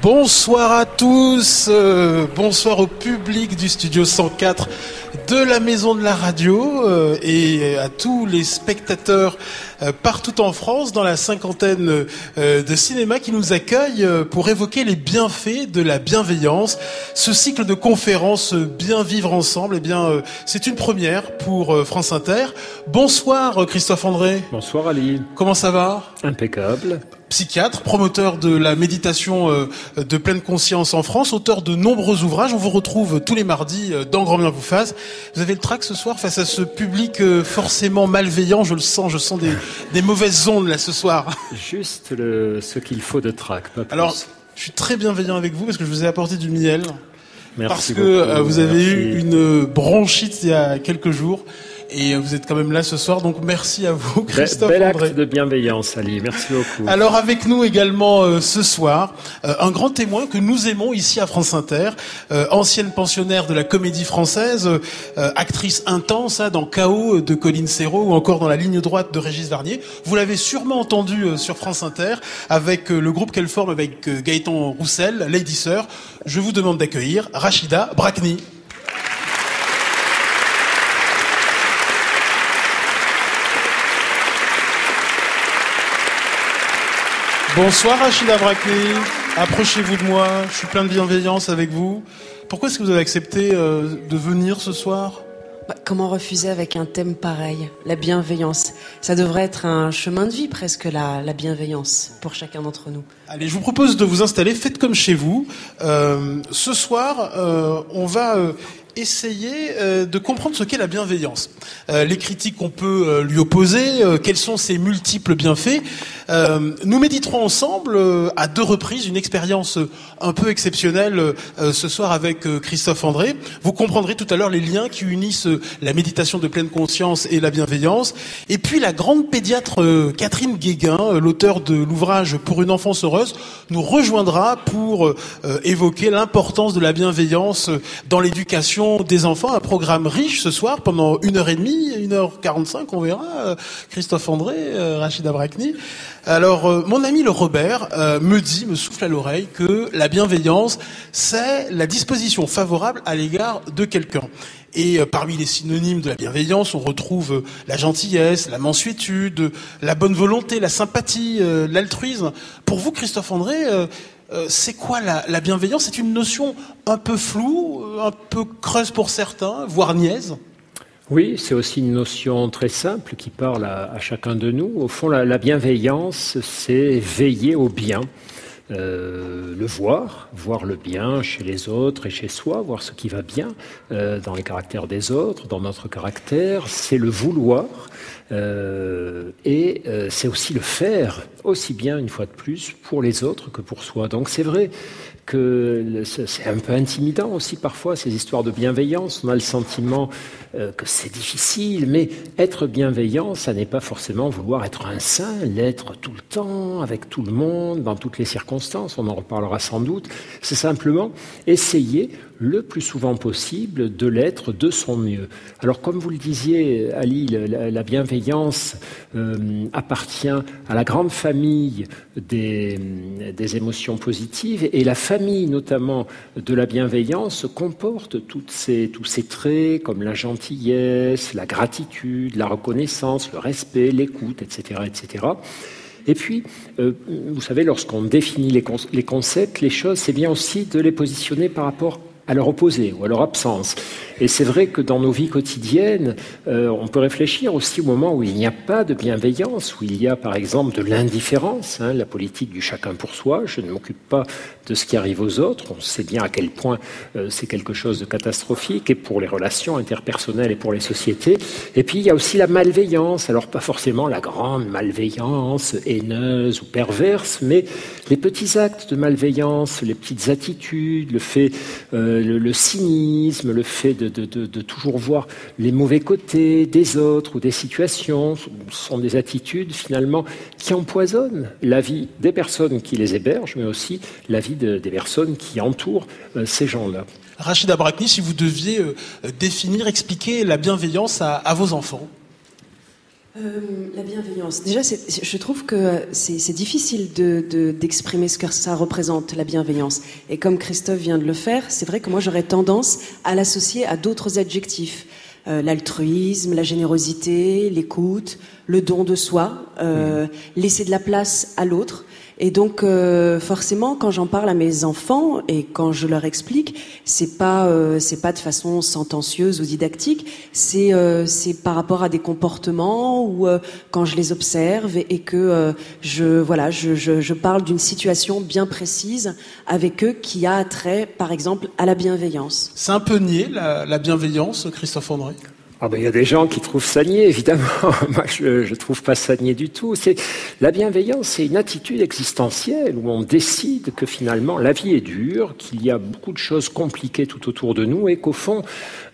Bonsoir à tous, euh, bonsoir au public du studio 104 de la Maison de la Radio euh, et à tous les spectateurs euh, partout en France dans la cinquantaine de cinéma qui nous accueillent pour évoquer les bienfaits de la bienveillance. Ce cycle de conférences Bien vivre ensemble, eh bien c'est une première pour France Inter. Bonsoir Christophe André. Bonsoir Ali. Comment ça va? Impeccable psychiatre, promoteur de la méditation euh, de pleine conscience en France, auteur de nombreux ouvrages. On vous retrouve tous les mardis euh, dans Grand Bien vous fasse. Vous avez le trac ce soir face à ce public euh, forcément malveillant. Je le sens, je sens des, mauvaises ondes là ce soir. Juste le, ce qu'il faut de trac. Alors, je suis très bienveillant avec vous parce que je vous ai apporté du miel. Merci parce que vous avez eu une bronchite il y a quelques jours et vous êtes quand même là ce soir, donc merci à vous, Christophe. Bel acte de bienveillance, Ali. Merci beaucoup. Alors avec nous également euh, ce soir, euh, un grand témoin que nous aimons ici à France Inter, euh, ancienne pensionnaire de la comédie française, actrice intense hein, dans Chaos de Colline Serrault ou encore dans La ligne droite de Régis Varnier. Vous l'avez sûrement entendu sur France Inter avec le groupe qu'elle forme avec Gaëtan Roussel, Lady Sir. Je vous demande d'accueillir Rachida Brakni. Bonsoir Rachida Brakni, approchez-vous de moi, je suis plein de bienveillance avec vous. Pourquoi est-ce que vous avez accepté euh, de venir ce soir? Bah, Comment refuser avec un thème pareil? La bienveillance. Ça devrait être un chemin de vie presque, la, la bienveillance, pour chacun d'entre nous. Allez, je vous propose de vous installer, faites comme chez vous. Euh, ce soir, euh, on va essayer euh, de comprendre ce qu'est la bienveillance. Euh, les critiques qu'on peut euh, lui opposer, quels sont ses multiples bienfaits. nous méditerons ensemble à deux reprises une expérience un peu exceptionnelle ce soir avec Christophe André. Vous comprendrez tout à l'heure les liens qui unissent la méditation de pleine conscience et la bienveillance. Et puis la grande pédiatre Catherine Guéguin, l'auteur de l'ouvrage Pour une enfance heureuse, nous rejoindra pour évoquer l'importance de la bienveillance dans l'éducation des enfants, un programme riche ce soir pendant une heure et demie, une heure quarante-cinq, on verra. Euh, Christophe André, euh, Rachida Brakni. Alors, euh, mon ami le Robert me dit, me souffle à l'oreille que la bienveillance, c'est la disposition favorable à l'égard de quelqu'un. Et parmi les synonymes de la bienveillance, on retrouve la gentillesse, la mansuétude, la bonne volonté, la sympathie, l'altruisme. Pour vous, Christophe André, euh, c'est quoi la, bienveillance? C'est une notion un peu floue, un peu creuse pour certains, voire niaise? Oui, c'est aussi une notion très simple qui parle à, chacun de nous. Au fond, la bienveillance, c'est veiller au bien. Euh, le voir, voir le bien chez les autres et chez soi, voir ce qui va bien euh, dans les caractères des autres, dans notre caractère, c'est le vouloir euh, et c'est aussi le faire, aussi bien une fois de plus pour les autres que pour soi. Donc c'est vrai que c'est un peu intimidant aussi parfois ces histoires de bienveillance. On a le sentiment euh, que c'est difficile, mais être bienveillant, ça n'est pas forcément vouloir être un saint, l'être tout le temps, avec tout le monde, dans toutes les circonstances, on en reparlera sans doute. C'est simplement essayer le plus souvent possible de l'être de son mieux. Alors comme vous le disiez, Ali, la, bienveillance euh, appartient à la grande famille des, émotions positives et la famille notamment de la bienveillance comporte tous ces traits comme la gentillesse, la gratitude, la reconnaissance, le respect, l'écoute, etc., etc. Et puis, euh, vous savez, lorsqu'on définit les, les, concepts, les choses, c'est bien aussi de les positionner par rapport à leur opposé ou à leur absence. Et c'est vrai que dans nos vies quotidiennes, euh, on peut réfléchir aussi au moment où il n'y a pas de bienveillance, où il y a par exemple de l'indifférence, hein, la politique du chacun pour soi, je ne m'occupe pas de ce qui arrive aux autres, on sait bien à quel point euh, c'est quelque chose de catastrophique, et pour les relations interpersonnelles et pour les sociétés. Et puis il y a aussi la malveillance, alors pas forcément la grande malveillance haineuse ou perverse, mais les petits actes de malveillance, les petites attitudes, le fait... Euh, le, cynisme, le fait de, toujours voir les mauvais côtés des autres ou des situations, sont des attitudes finalement qui empoisonnent la vie des personnes qui les hébergent, mais aussi la vie des personnes qui entourent euh, ces gens-là. Rachida Brakni, si vous deviez euh, définir, expliquer la bienveillance à, vos enfants euh, la bienveillance. Déjà, je trouve que c'est difficile d'exprimer de, ce que ça représente, la bienveillance. Et comme Christophe vient de le faire, c'est vrai que moi, j'aurais tendance à l'associer à d'autres adjectifs. Euh, l'altruisme, la générosité, l'écoute, le don de soi, euh, laisser de la place à l'autre. Et donc, euh, forcément, quand j'en parle à mes enfants et quand je leur explique, c'est pas euh, c'est pas de façon sentencieuse ou didactique. C'est euh, c'est par rapport à des comportements ou quand je les observe et, que je voilà je, je, je parle d'une situation bien précise avec eux qui a trait, par exemple, à la bienveillance. C'est un peu nier la, la bienveillance, Christophe André? Ah ben, il y a des gens qui trouvent ça nier, évidemment. Moi, je ne trouve pas ça nier du tout. C'est la bienveillance, c'est une attitude existentielle où on décide que finalement la vie est dure, qu'il y a beaucoup de choses compliquées tout autour de nous et qu'au fond,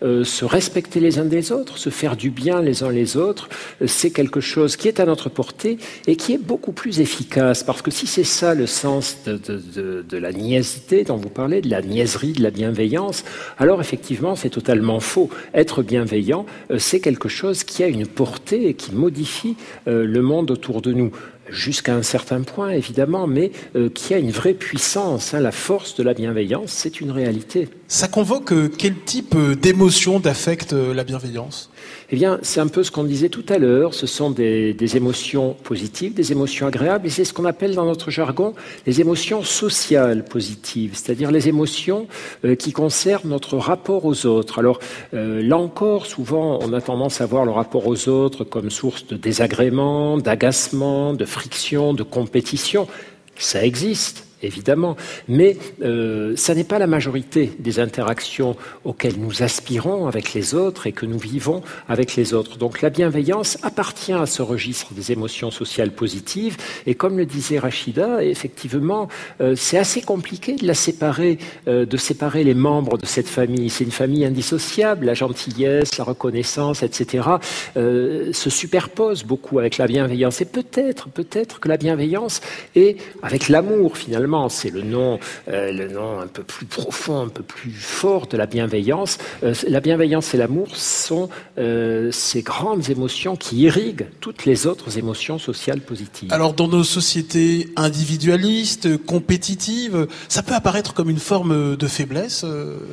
euh, se respecter les uns des autres, se faire du bien les uns les autres, euh, c'est quelque chose qui est à notre portée et qui est beaucoup plus efficace. Parce que si c'est ça le sens de, de, de la niaisité dont vous parlez, de la niaiserie, de la bienveillance, alors effectivement, c'est totalement faux. Être bienveillant, c'est quelque chose qui a une portée et qui modifie euh, le monde autour de nous jusqu'à un certain point, évidemment, mais euh, qui a une vraie puissance. Hein. La force de la bienveillance, c'est une réalité. Ça convoque quel type d'émotion, d'affect, la bienveillance? Eh bien, c'est un peu ce qu'on disait tout à l'heure. Ce sont des, émotions positives, des émotions agréables, et c'est ce qu'on appelle dans notre jargon les émotions sociales positives, c'est-à-dire les émotions euh, qui concernent notre rapport aux autres. Alors, euh, là encore, souvent, on a tendance à voir le rapport aux autres comme source de désagrément, d'agacement, de friction, de compétition. Ça existe évidemment, mais euh, ça n'est pas la majorité des interactions auxquelles nous aspirons avec les autres et que nous vivons avec les autres. Donc la bienveillance appartient à ce registre des émotions sociales positives, et comme le disait Rachida, effectivement, euh, c'est assez compliqué de la séparer, euh, de séparer les membres de cette famille. C'est une famille indissociable, la gentillesse, la reconnaissance, etc., se superposent beaucoup avec la bienveillance. Et peut-être, peut-être que la bienveillance est avec l'amour finalement c'est le nom, euh, le nom un peu plus profond, un peu plus fort de la bienveillance. Euh, la bienveillance et l'amour sont euh, ces grandes émotions qui irriguent toutes les autres émotions sociales positives. Alors, dans nos sociétés individualistes, compétitives, ça peut apparaître comme une forme de faiblesse,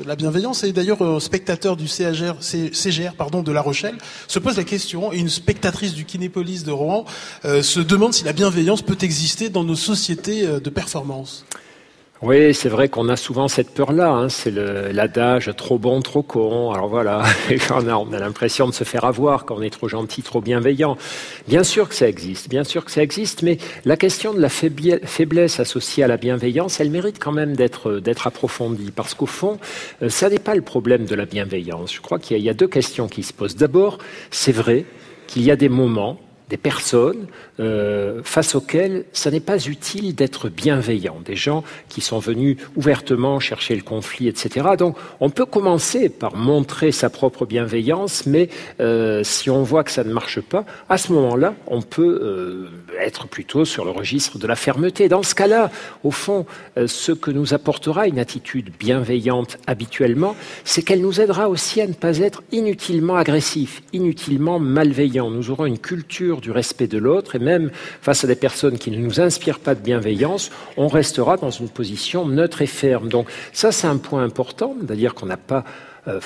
la bienveillance. Et d'ailleurs, un spectateur du CGR, pardon, de La Rochelle se pose la question, et une spectatrice du Kinépolis de Rouen se demande si la bienveillance peut exister dans nos sociétés de performance. Oui, c'est vrai qu'on a souvent cette peur-là. Hein. C'est l'adage trop bon, trop con. Alors voilà, on a, on a l'impression de se faire avoir quand on est trop gentil, trop bienveillant. Bien sûr que ça existe, bien sûr que ça existe, mais la question de la faiblesse associée à la bienveillance, elle mérite quand même d'être approfondie, parce qu'au fond, euh, ça n'est pas le problème de la bienveillance. Je crois qu'il y a deux questions qui se posent. D'abord, c'est vrai qu'il y a des moments des personnes euh, face auxquelles ça n'est pas utile d'être bienveillant, des gens qui sont venus ouvertement chercher le conflit, etc. Donc on peut commencer par montrer sa propre bienveillance, mais euh, si on voit que ça ne marche pas, à ce moment-là, on peut euh, être plutôt sur le registre de la fermeté. Dans ce cas-là, au fond, ce que nous apportera une attitude bienveillante habituellement, c'est qu'elle nous aidera aussi à ne pas être inutilement agressif, inutilement malveillant. Nous aurons une culture du respect de l'autre, et même face à des personnes qui ne nous inspirent pas de bienveillance, on restera dans une position neutre et ferme. Donc ça, c'est un point important, c'est-à-dire qu'on n'a pas euh,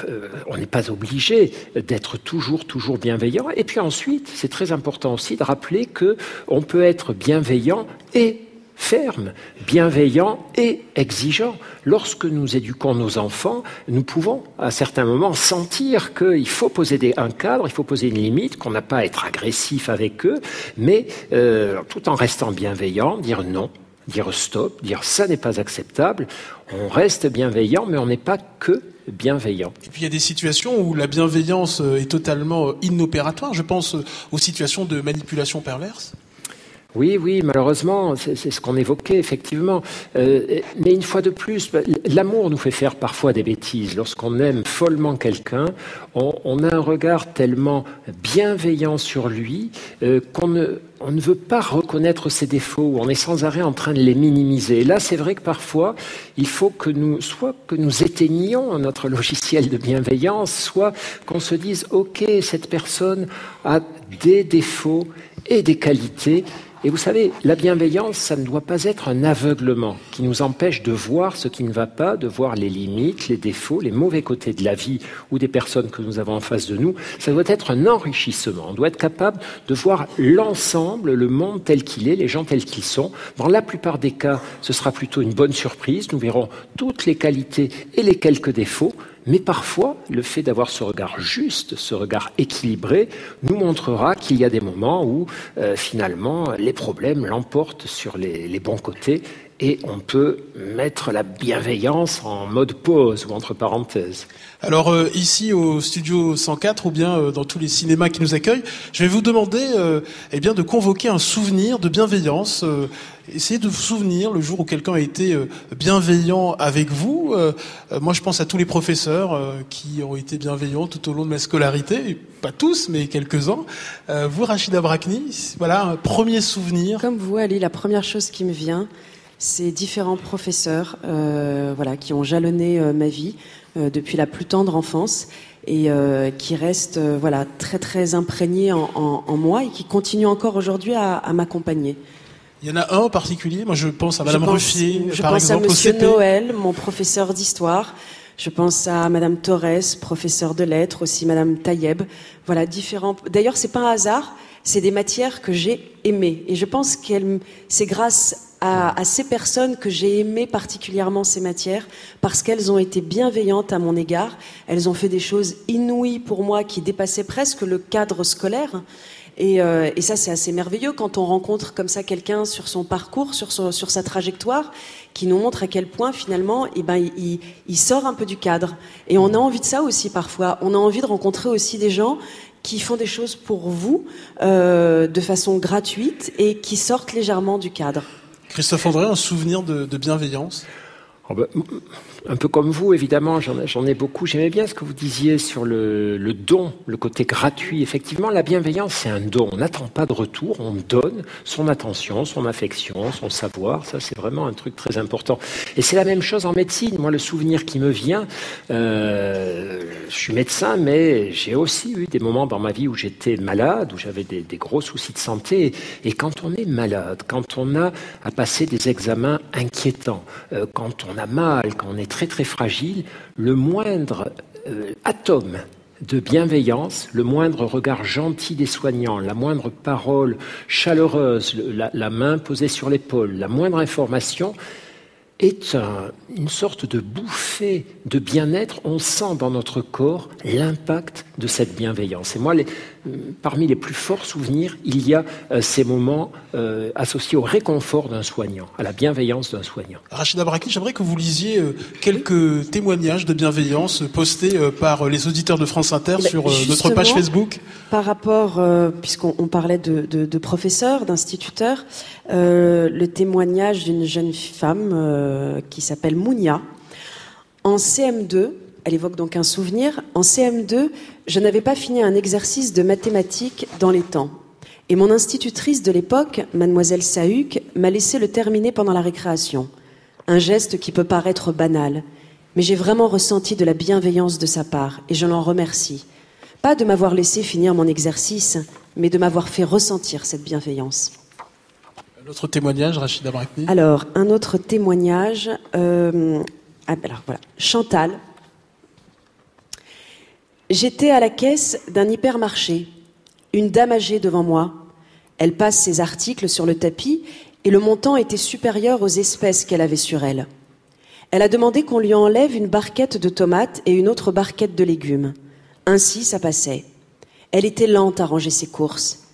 on n'est pas obligé d'être toujours, toujours bienveillant. Et puis ensuite, c'est très important aussi de rappeler que on peut être bienveillant et ferme, bienveillant et exigeant. Lorsque nous éduquons nos enfants, nous pouvons à certains moments sentir qu'il faut poser un cadre, il faut poser une limite, qu'on n'a pas à être agressif avec eux, mais euh, tout en restant bienveillant, dire non, dire stop, dire ça n'est pas acceptable. On reste bienveillant, mais on n'est pas que bienveillant. Et puis il y a des situations où la bienveillance est totalement inopératoire. Je pense aux situations de manipulation perverse. Oui, oui, malheureusement, c'est ce qu'on évoquait effectivement. Euh, mais une fois de plus, bah, l'amour nous fait faire parfois des bêtises. Lorsqu'on aime follement quelqu'un, on, a un regard tellement bienveillant sur lui euh, qu'on ne, ne veut pas reconnaître ses défauts, on est sans arrêt en train de les minimiser. Et là, c'est vrai que parfois, il faut que nous, soit que nous éteignions notre logiciel de bienveillance, soit qu'on se dise, OK, cette personne a des défauts et des qualités, et vous savez, la bienveillance, ça ne doit pas être un aveuglement qui nous empêche de voir ce qui ne va pas, de voir les limites, les défauts, les mauvais côtés de la vie ou des personnes que nous avons en face de nous. Ça doit être un enrichissement. On doit être capable de voir l'ensemble, le monde tel qu'il est, les gens tels qu'ils sont. Dans la plupart des cas, ce sera plutôt une bonne surprise. Nous verrons toutes les qualités et les quelques défauts. Mais parfois, le fait d'avoir ce regard juste, ce regard équilibré, nous montrera qu'il y a des moments où euh, finalement les problèmes l'emportent sur les, les bons côtés et on peut mettre la bienveillance en mode pause ou entre parenthèses. Alors euh, ici au studio 104 ou bien euh, dans tous les cinémas qui nous accueillent, je vais vous demander euh, eh bien de convoquer un souvenir de bienveillance. essayez de vous souvenir le jour où quelqu'un a été bienveillant avec vous. moi, je pense à tous les professeurs qui ont été bienveillants tout au long de ma scolarité, pas tous, mais quelques-uns. vous, Rachida Brakni, voilà un premier souvenir. Comme vous, Ali, la première chose qui me vient, ces différents professeurs euh, voilà, qui ont jalonné euh, ma vie euh, depuis la plus tendre enfance et qui restent voilà, très très imprégnés en, moi et qui continuent encore aujourd'hui à, m'accompagner. Il y en a un en particulier, moi je pense à Madame Ruffier, je par pense exemple, à Monsieur Noël, mon professeur d'histoire. Je pense à Madame Torres, professeur de lettres, aussi Madame Taïeb. Voilà, différents. D'ailleurs, c'est pas un hasard. C'est des matières que j'ai aimées. Et je pense que c'est grâce à, ces personnes que j'ai aimé particulièrement ces matières parce qu'elles ont été bienveillantes à mon égard. Elles ont fait des choses inouïes pour moi qui dépassaient presque le cadre scolaire. Et, euh, ça, c'est assez merveilleux quand on rencontre comme ça quelqu'un sur son parcours, sur, sur sa trajectoire, qui nous montre à quel point finalement, eh ben, il, sort un peu du cadre. Et on a envie de ça aussi parfois. On a envie de rencontrer aussi des gens qui font des choses pour vous euh, de façon gratuite et qui sortent légèrement du cadre. Christophe André, un souvenir de, bienveillance? Oh ben, un peu comme vous, évidemment, j'en ai beaucoup. J'aimais bien ce que vous disiez sur le, don, le côté gratuit. Effectivement, la bienveillance, c'est un don. On n'attend pas de retour, on donne son attention, son affection, son savoir. Ça, c'est vraiment un truc très important. Et c'est la même chose en médecine. Moi, le souvenir qui me vient, euh, je suis médecin, mais j'ai aussi eu des moments dans ma vie où j'étais malade, où j'avais des, gros soucis de santé. Et quand on est malade, quand on a à passer des examens inquiétants, euh, quand on a mal, quand on est très très fragile, le moindre euh, atome de bienveillance, le moindre regard gentil des soignants, la moindre parole chaleureuse, la main posée sur l'épaule, la moindre information, est une sorte de bouffée de bien-être. On sent dans notre corps l'impact de cette bienveillance. Et moi, les, parmi les plus forts souvenirs, il y a euh, ces moments euh, associés au réconfort d'un soignant, à la bienveillance d'un soignant. Rachida Braki, j'aimerais que vous lisiez euh, quelques témoignages de bienveillance postés par les auditeurs de France Inter sur notre page Facebook. Par rapport, puisqu'on parlait de, de, de professeurs, d'instituteurs, le témoignage d'une jeune femme qui s'appelle Mounia. En CM2, elle évoque donc un souvenir. En CM2, je n'avais pas fini un exercice de mathématiques dans les temps. Et mon institutrice de l'époque, mademoiselle Sahuc, m'a laissé le terminer pendant la récréation. Un geste qui peut paraître banal, mais j'ai vraiment ressenti de la bienveillance de sa part, et je l'en remercie. Pas de m'avoir laissé finir mon exercice, mais de m'avoir fait ressentir cette bienveillance. Témoignage, Rachida Brakni Alors, un autre témoignage. Euh, ah, Chantal, J'étais à la caisse d'un hypermarché. Une dame âgée devant moi. Elle passe ses articles sur le tapis et le montant était supérieur aux espèces qu'elle avait sur elle. Elle a demandé qu'on lui enlève une barquette de tomates et une autre barquette de légumes. Ainsi, ça passait. Elle était lente à ranger ses courses.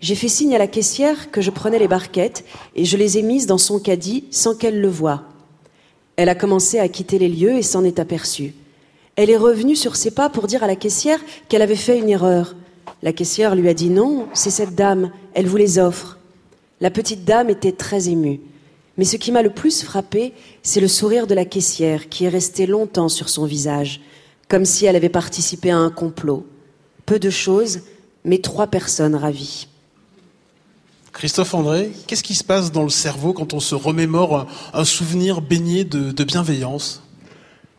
J'ai fait signe à la caissière que je prenais les barquettes et je les ai mises dans son caddie sans qu'elle le voie. Elle a commencé à quitter les lieux et s'en est aperçue. Elle est revenue sur ses pas pour dire à la caissière qu'elle avait fait une erreur. La caissière lui a dit non, c'est cette dame, elle vous les offre. La petite dame était très émue. Mais ce qui m'a le plus frappé, c'est le sourire de la caissière qui est resté longtemps sur son visage, comme si elle avait participé à un complot. Peu de choses, mais trois personnes ravies. Christophe André, qu'est-ce qui se passe dans le cerveau quand on se remémore un, souvenir baigné de bienveillance?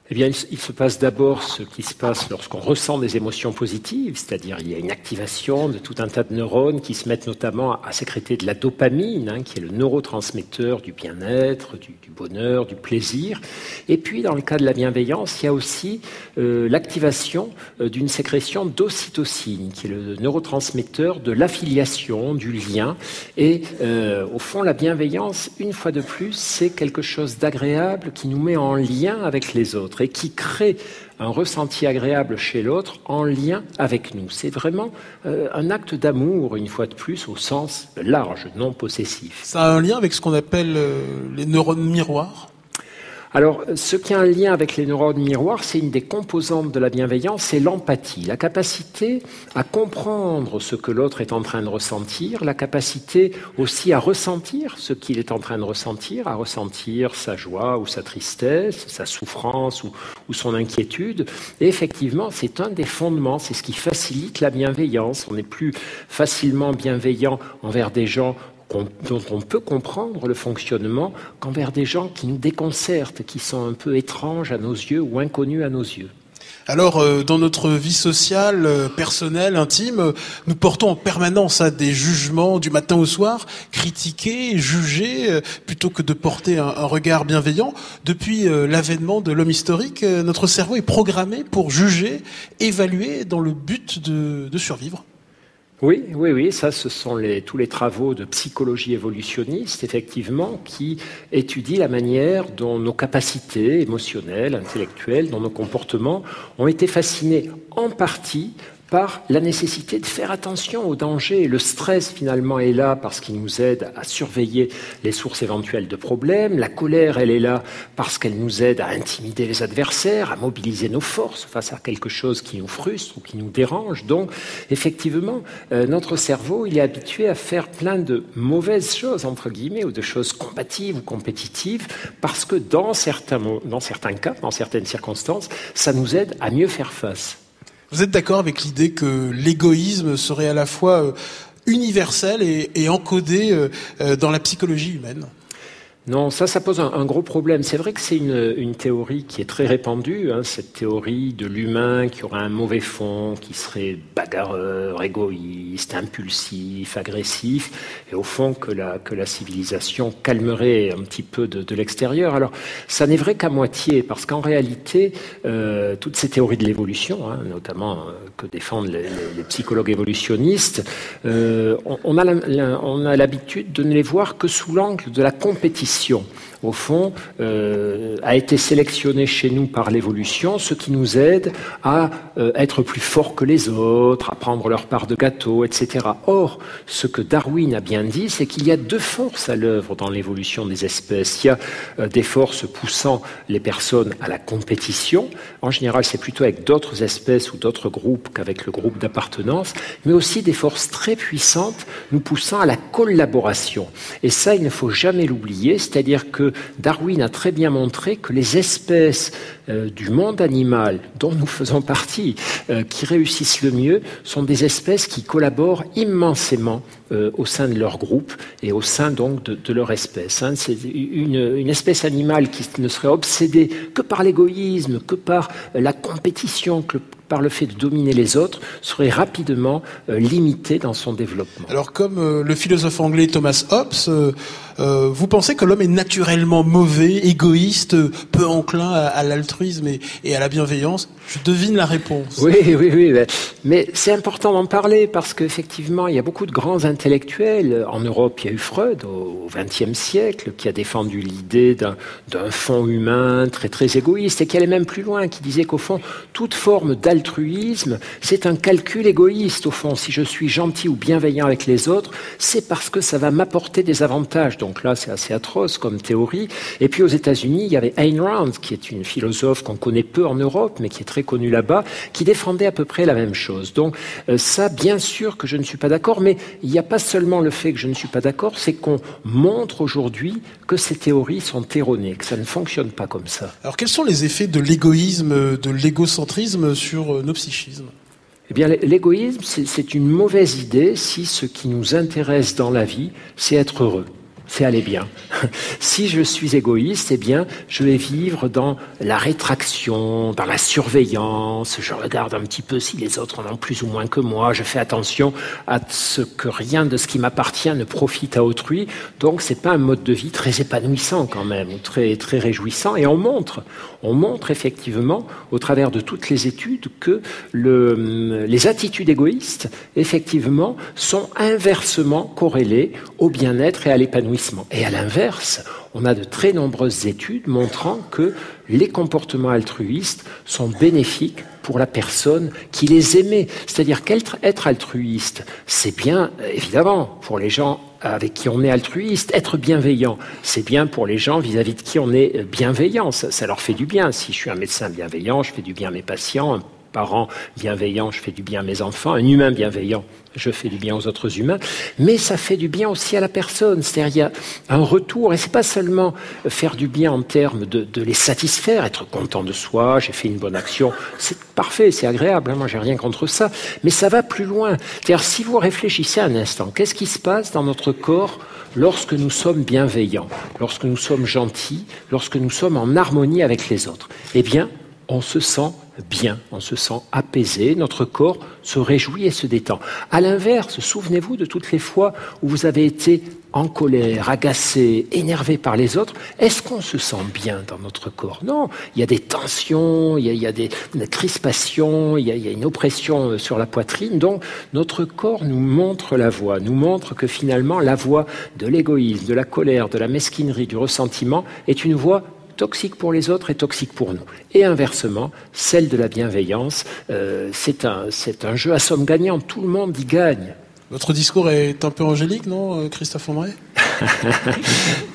Eh bien, il se passe d'abord ce qui se passe lorsqu'on ressent des émotions positives, c'est-à-dire il y a une activation de tout un tas de neurones qui se mettent notamment à sécréter de la dopamine, hein, qui est le neurotransmetteur du bien-être, du, bonheur, du plaisir. Et puis, dans le cas de la bienveillance, il y a aussi euh, l'activation euh, d'une sécrétion d'ocytocine, qui est le neurotransmetteur de l'affiliation, du lien. Et euh, au fond, la bienveillance, une fois de plus, c'est quelque chose d'agréable qui nous met en lien avec les autres et qui crée un ressenti agréable chez l'autre en lien avec nous. C'est vraiment euh, un acte d'amour, une fois de plus, au sens large, non possessif. Ça a un lien avec ce qu'on appelle euh, les neurones miroirs alors, ce qui a un lien avec les neurones miroirs, c'est une des composantes de la bienveillance, c'est l'empathie, la capacité à comprendre ce que l'autre est en train de ressentir, la capacité aussi à ressentir ce qu'il est en train de ressentir, à ressentir sa joie ou sa tristesse, sa souffrance ou, son inquiétude. Et effectivement, c'est un des fondements, c'est ce qui facilite la bienveillance. On est plus facilement bienveillant envers des gens dont on peut comprendre le fonctionnement qu'envers des gens qui nous déconcertent, qui sont un peu étranges à nos yeux ou inconnus à nos yeux. Alors, euh, dans notre vie sociale, euh, personnelle, intime, nous portons en permanence à des jugements du matin au soir, critiquer, juger, euh, plutôt que de porter un, regard bienveillant. Depuis l'avènement de l'homme historique, notre cerveau est programmé pour juger, évaluer, dans le but de survivre. Oui, oui, oui, ça, ce sont tous les travaux de psychologie évolutionniste, effectivement, qui étudient la manière dont nos capacités émotionnelles, intellectuelles, dont nos comportements ont été fascinés en partie par la nécessité de faire attention aux dangers. Le stress, finalement, est là parce qu'il nous aide à surveiller les sources éventuelles de problèmes. La colère, elle est là parce qu'elle nous aide à intimider les adversaires, à mobiliser nos forces face à quelque chose qui nous frustre ou qui nous dérange. Donc, effectivement, euh, notre cerveau, il est habitué à faire plein de mauvaises choses, entre guillemets, ou de choses combatives ou compétitives, parce que dans certains, dans certains cas, dans certaines circonstances, ça nous aide à mieux faire face. Vous êtes d'accord avec l'idée que l'égoïsme serait à la fois euh, universel et, encodé euh, euh, dans la psychologie humaine? Non, ça, ça pose un, gros problème. C'est vrai que c'est une, théorie qui est très répandue, hein, cette théorie de l'humain qui aurait un mauvais fond, qui serait bagarreur, égoïste, impulsif, agressif, et au fond que la, que la civilisation calmerait un petit peu de, l'extérieur. Alors, ça n'est vrai qu'à moitié, parce qu'en réalité, euh, toutes ces théories de l'évolution, hein, notamment euh, que défendent les, psychologues évolutionnistes, euh, on, on a l'habitude de ne les voir que sous l'angle de la compétition mission au fond, euh, a été sélectionné chez nous par l'évolution, ce qui nous aide à euh, être plus forts que les autres, à prendre leur part de gâteau, etc. Or, ce que Darwin a bien dit, c'est qu'il y a deux forces à l'œuvre dans l'évolution des espèces. Il y a euh, des forces poussant les personnes à la compétition. En général, c'est plutôt avec d'autres espèces ou d'autres groupes qu'avec le groupe d'appartenance, mais aussi des forces très puissantes nous poussant à la collaboration. Et ça, il ne faut jamais l'oublier c'est-à-dire que Darwin a très bien montré que les espèces euh, du monde animal dont nous faisons partie, euh, qui réussissent le mieux, sont des espèces qui collaborent immensément euh, au sein de leur groupe et au sein donc de, leur espèce. Hein. Une, une, espèce animale qui ne serait obsédée que par l'égoïsme, que par la compétition, que par le fait de dominer les autres, serait rapidement limitée dans son développement. Alors comme le philosophe anglais Thomas Hobbes, vous pensez que l'homme est naturellement mauvais, égoïste, peu enclin à, l'altruisme et, à la bienveillance? Je devine la réponse. Oui, oui, oui. Mais c'est important d'en parler parce qu'effectivement, il y a beaucoup de grands intellectuels. En Europe, il y a eu Freud au XXe siècle qui a défendu l'idée d'un fond humain très, très égoïste et qui allait même plus loin, qui disait qu'au fond, toute forme d'altruisme c'est un calcul égoïste au fond. Si je suis gentil ou bienveillant avec les autres, c'est parce que ça va m'apporter des avantages. Là, c'est assez atroce comme théorie. Et puis aux États-Unis, il y avait Ayn Rand, qui est une philosophe qu'on connaît peu en Europe, mais qui est très connue là-bas, qui défendait à peu près la même chose. Donc euh, ça, bien sûr que je ne suis pas d'accord, mais il n'y a pas seulement le fait que je ne suis pas d'accord, c'est qu'on montre aujourd'hui que ces théories sont erronées, que ça ne fonctionne pas comme ça. Alors quels sont les effets de l'égoïsme, de l'égocentrisme sur euh, nos psychismes? Eh bien, l'égoïsme, c'est une mauvaise idée si ce qui nous intéresse dans la vie, c'est être heureux c'est aller bien. si je suis égoïste, eh bien, je vais vivre dans la rétraction, dans la surveillance. Je regarde un petit peu si les autres en ont plus ou moins que moi. Je fais attention à ce que rien de ce qui m'appartient ne profite à autrui. Donc, c'est pas un mode de vie très épanouissant quand même, très très réjouissant. Et on montre, on montre effectivement, au travers de toutes les études, que le, les attitudes égoïstes, effectivement, sont inversement corrélées au bien-être et à l'épanouissement et à l'inverse, on a de très nombreuses études montrant que les comportements altruistes sont bénéfiques pour la personne qui les aimait. C'est-à-dire qu'être altruiste, c'est bien, évidemment, pour les gens avec qui on est altruiste. Être bienveillant, c'est bien pour les gens vis-à-vis de qui on est bienveillant. Ça, ça, leur fait du bien. Si je suis un médecin bienveillant, je fais du bien à mes patients parent bienveillant, je fais du bien à mes enfants, un humain bienveillant, je fais du bien aux autres humains, mais ça fait du bien aussi à la personne. C'est-à-dire il y a un retour, et c'est pas seulement faire du bien en termes de, les satisfaire, être content de soi, j'ai fait une bonne action, c'est parfait, c'est agréable, hein, moi j'ai rien contre ça, mais ça va plus loin. C'est-à-dire si vous réfléchissez un instant, qu'est-ce qui se passe dans notre corps lorsque nous sommes bienveillants, lorsque nous sommes gentils, lorsque nous sommes en harmonie avec les autres? Eh bien, on se sent bien, on se sent apaisé, notre corps se réjouit et se détend. À l'inverse, souvenez-vous de toutes les fois où vous avez été en colère, agacé, énervé par les autres, est-ce qu'on se sent bien dans notre corps? Non, il y a des tensions, il y a, des, crispations, il y, a, il y a une oppression euh, sur la poitrine, donc notre corps nous montre la voie, nous montre que finalement la voie de l'égoïsme, de la colère, de la mesquinerie, du ressentiment est une voie toxique pour les autres et toxique pour nous. Et inversement, celle de la bienveillance, euh, c'est un, un jeu à somme gagnante. Tout le monde y gagne. Votre discours est un peu angélique, non, euh, Christophe André?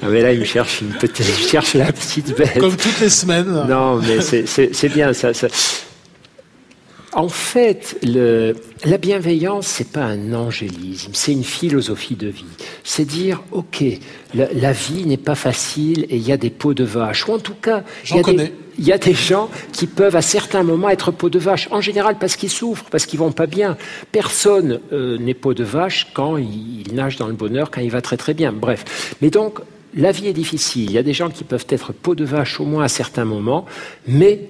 Ah, mais là, il me cherche une petite, il cherche la petite bête. Comme toutes les semaines. Non, mais c'est bien ça, ça. En fait, le, la bienveillance, c'est pas un angélisme, c'est une philosophie de vie. C'est dire, ok, la, vie n'est pas facile et il y a des pots de vache. Ou en tout cas, il y, y, a des gens qui peuvent à certains moments être pots de vache. En général, parce qu'ils souffrent, parce qu'ils vont pas bien. Personne euh, n'est pot de vache quand il, il nage dans le bonheur, quand il va très très bien. Bref. Mais donc, la vie est difficile. Il y a des gens qui peuvent être pots de vache au moins à certains moments. Mais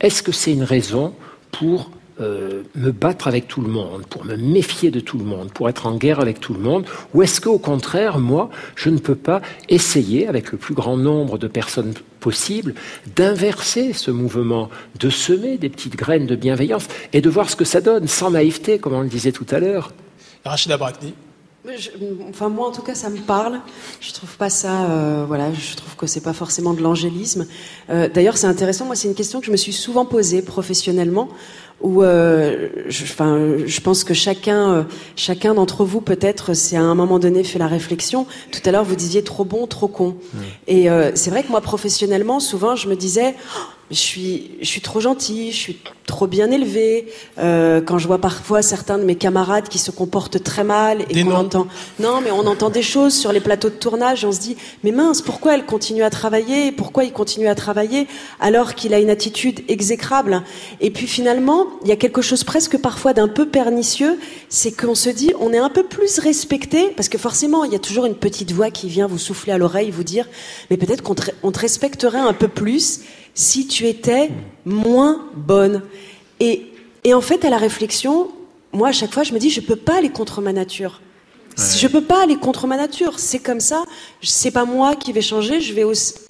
est-ce que c'est une raison pour euh, me battre avec tout le monde, pour me méfier de tout le monde, pour être en guerre avec tout le monde Ou est-ce qu'au contraire, moi, je ne peux pas essayer, avec le plus grand nombre de personnes possible, d'inverser ce mouvement, de semer des petites graines de bienveillance et de voir ce que ça donne, sans naïveté, comme on le disait tout à l'heure? Rachida Brakni enfin moi en tout cas ça me parle. Je trouve pas ça, euh, voilà, je trouve que c'est pas forcément de l'angélisme. Euh, d'ailleurs c'est intéressant. Moi c'est une question que je me suis souvent posée professionnellement où euh, je, enfin, je pense que chacun, euh, chacun d'entre vous peut-être, c'est à un moment donné fait la réflexion. Tout à l'heure, vous disiez trop bon, trop con. Et euh, c'est vrai que moi, professionnellement, souvent, je me disais, je suis, je suis trop gentil, je suis trop bien élevé. Euh, quand je vois parfois certains de mes camarades qui se comportent très mal et qu'on entend, non, mais on entend des choses sur les plateaux de tournage, on se dit, mais mince, pourquoi elle continue à travailler? Pourquoi il continue à travailler alors qu'il a une attitude exécrable? Et puis finalement, il y a quelque chose presque parfois d'un peu pernicieux, c'est qu'on se dit, on est un peu plus respecté, parce que forcément, il y a toujours une petite voix qui vient vous souffler à l'oreille, vous dire, mais peut-être qu'on te respecterait un peu plus si tu étais moins bonne. Et, et en fait, à la réflexion, moi, à chaque fois, je me dis, je ne peux pas aller contre ma nature. Je ne peux pas aller contre ma nature. C'est comme ça. C'est pas moi qui vais changer. Je vais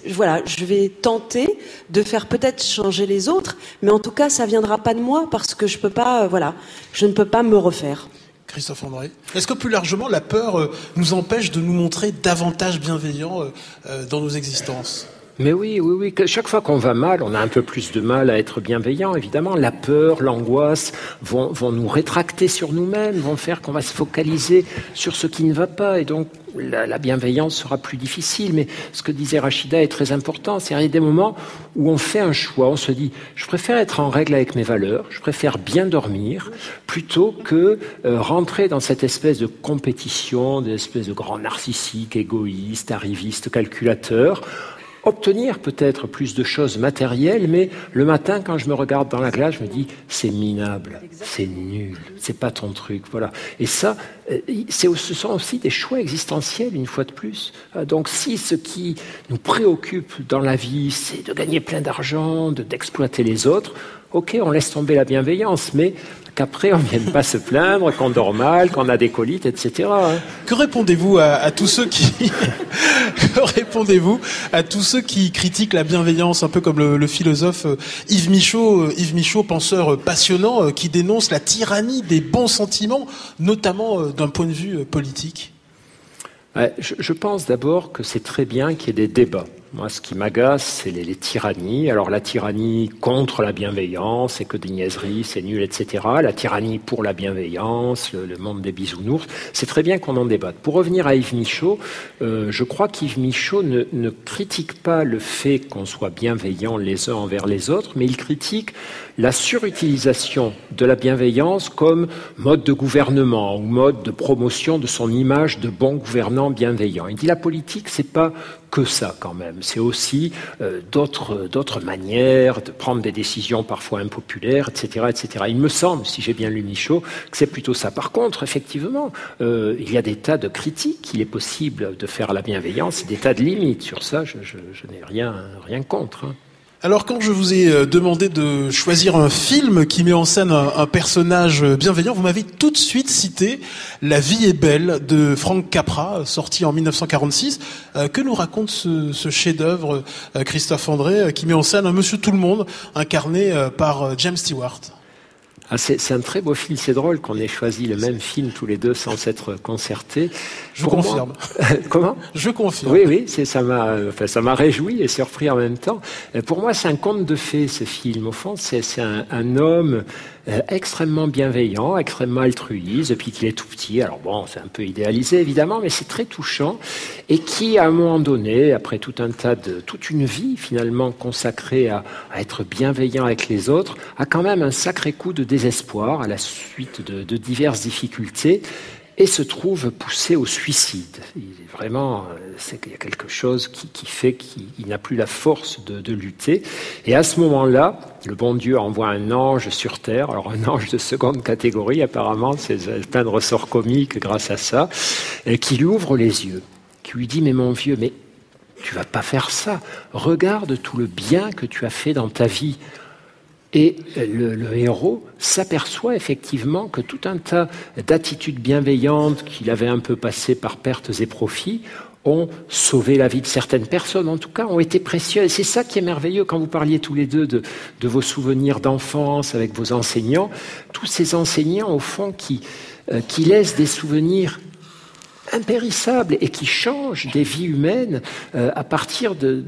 voilà, je vais tenter de faire peut-être changer les autres, mais en tout cas, ça viendra pas de moi parce que je peux pas, euh, voilà, je ne peux pas me refaire. Christophe André. Est-ce que plus largement, la peur euh, nous empêche de nous montrer davantage bienveillants euh, dans nos existences? Mais oui, oui, oui. chaque fois qu'on va mal, on a un peu plus de mal à être bienveillant, évidemment. La peur, l'angoisse vont, vont nous rétracter sur nous-mêmes, vont faire qu'on va se focaliser sur ce qui ne va pas. Et donc, la, bienveillance sera plus difficile. Mais ce que disait Rachida est très important. C'est qu'il y a des moments où on fait un choix. On se dit, je préfère être en règle avec mes valeurs, je préfère bien dormir, plutôt que euh, rentrer dans cette espèce de compétition, des espèces de grands narcissiques, égoïstes, arrivistes, calculateurs, obtenir peut-être plus de choses matérielles, mais le matin, quand je me regarde dans la glace, je me dis c'est minable, c'est nul, c'est pas ton truc, voilà. Et ça, euh, ce sont aussi des choix existentiels, une fois de plus. Euh, donc, si ce qui nous préoccupe dans la vie, c'est de gagner plein d'argent, d'exploiter les autres, ok, on laisse tomber la bienveillance, mais qu'après on ne vienne pas se plaindre qu'on dort mal, qu'on a des colites, etc. Hein. Que répondez-vous à, tous ceux qui répondez-vous à tous ceux qui critiquent la bienveillance, un peu comme le, philosophe euh, Yves Michaud, euh, Yves Michaud, penseur euh, passionnant, qui dénonce la tyrannie des bons sentiments, notamment d'un point de vue politique? je pense d'abord que c'est très bien qu'il y ait des débats. Moi, ce qui m'agace, c'est les, tyrannies. Alors, la tyrannie contre la bienveillance, c'est que des niaiseries, c'est nul, etc. La tyrannie pour la bienveillance, le, monde des bisounours, c'est très bien qu'on en débatte. Pour revenir à Yves Michaud, euh, je crois qu'Yves Michaud ne, ne, critique pas le fait qu'on soit bienveillant les uns envers les autres, mais il critique la surutilisation de la bienveillance comme mode de gouvernement ou mode de promotion de son image de bon gouvernant bienveillant. Il dit la politique, c'est pas que ça quand même. C'est aussi euh, d'autres manières de prendre des décisions parfois impopulaires, etc., etc. Il me semble, si j'ai bien lu Michaud, que c'est plutôt ça. Par contre, effectivement, euh, il y a des tas de critiques. Il est possible de faire la bienveillance, des tas de limites. Sur ça, je, n'ai rien, rien contre. Hein. Alors quand je vous ai euh, demandé de choisir un film qui met en scène un, personnage bienveillant, vous m'avez tout de suite cité La vie est belle de Frank Capra, sorti en 1946. Euh, que nous raconte ce, chef-d'œuvre, euh, Christophe André, qui met en scène un Monsieur Tout le Monde, incarné par James Stewart? Ah, c'est un très beau film. C'est drôle qu'on ait choisi le même film tous les deux sans s'être concertés. Je confirme. Comment? Je confirme. Oui, oui, ça m'a, enfin, ça m'a réjoui et surpris en même temps. Pour moi, c'est un conte de fées, ce film. Au fond, c'est un, un homme euh, extrêmement bienveillant, extrêmement altruiste depuis qu'il est tout petit. Alors bon, c'est un peu idéalisé évidemment, mais c'est très touchant et qui, à un moment donné, après tout un tas de, toute une vie finalement consacrée à, être bienveillant avec les autres, a quand même un sacré coup de désespoir à la suite de, de diverses difficultés et se trouve poussé au suicide. Il est vraiment, euh, c'est y a quelque chose qui, fait qu'il n'a plus la force de, de, lutter. Et à ce moment-là, le bon Dieu envoie un ange sur terre. Alors un ange de seconde catégorie, apparemment, c'est plein de ressorts comiques grâce à ça, et qui lui ouvre les yeux, qui lui dit mais mon vieux, mais tu vas pas faire ça. Regarde tout le bien que tu as fait dans ta vie. Et le, héros s'aperçoit effectivement que tout un tas d'attitudes bienveillantes qu'il avait un peu passées par pertes et profits ont sauvé la vie de certaines personnes, en tout cas ont été précieuses. C'est ça qui est merveilleux quand vous parliez tous les deux de, vos souvenirs d'enfance avec vos enseignants. Tous ces enseignants, au fond, qui, euh, qui laissent des souvenirs impérissables et qui changent des vies humaines euh, à partir de,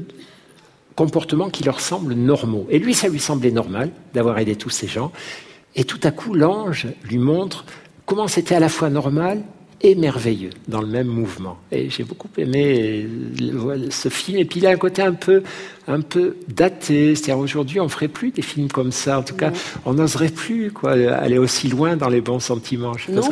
comportements qui leur semblent normaux. Et lui, ça lui semblait normal d'avoir aidé tous ces gens. Et tout à coup, l'ange lui montre comment c'était à la fois normal et merveilleux dans le même mouvement. Et j'ai beaucoup aimé ce film. Et puis il a un côté un peu, un peu daté. C'est-à-dire aujourd'hui, on ferait plus des films comme ça. En tout cas, on n'oserait plus quoi, aller aussi loin dans les bons sentiments. Je non,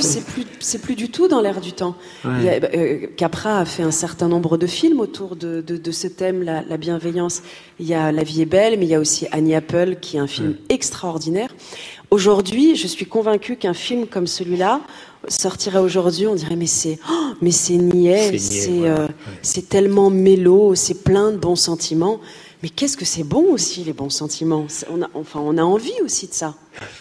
c'est plus, plus du tout dans l'air du temps. Euh, Capra a fait un certain nombre de films autour de, de, ce thème, la, la, bienveillance. Il y a La vie est belle, mais il y a aussi Annie Apple, qui est un film extraordinaire. Aujourd'hui, je suis convaincue qu'un film comme celui-là, sortirait aujourd'hui, on dirait mais c'est oh, mais c'est niais, c'est euh, c'est tellement mélo, c'est plein de bons sentiments. Mais qu'est-ce que c'est bon aussi les bons sentiments? On a, Enfin, on a envie aussi de ça.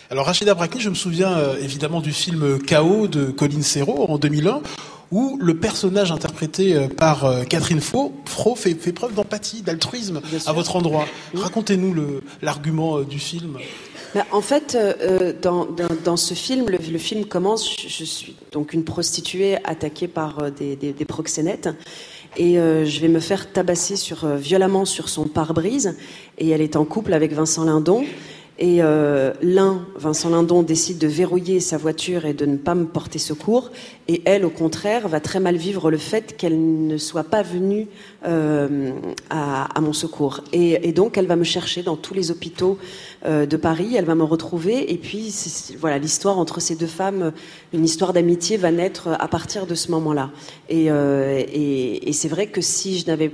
Alors Rachida Brakni, je me souviens euh, évidemment du film Chaos de Colin Serrault en 2001 où le personnage interprété euh, par Catherine Faux, Fro fait, fait preuve d'empathie, d'altruisme à votre endroit. Racontez-nous l'argument du film. Bah, en fait, euh, dans, dans, ce film, le, film commence, je, suis donc une prostituée attaquée par euh, des, des, proxénètes. et je vais me faire tabasser sur, violemment sur son pare-brise. Et elle est en couple avec Vincent Lindon. Et euh, l'un, Vincent Lindon, décide de verrouiller sa voiture et de ne pas me porter secours. Et elle, au contraire, va très mal vivre le fait qu'elle ne soit pas venue euh, à, mon secours. Et, donc, elle va me chercher dans tous les hôpitaux euh, de Paris. Elle va me retrouver. Et puis, voilà, l'histoire entre ces deux femmes, une histoire d'amitié va naître à partir de ce moment-là. Et, et c'est vrai que si je n'avais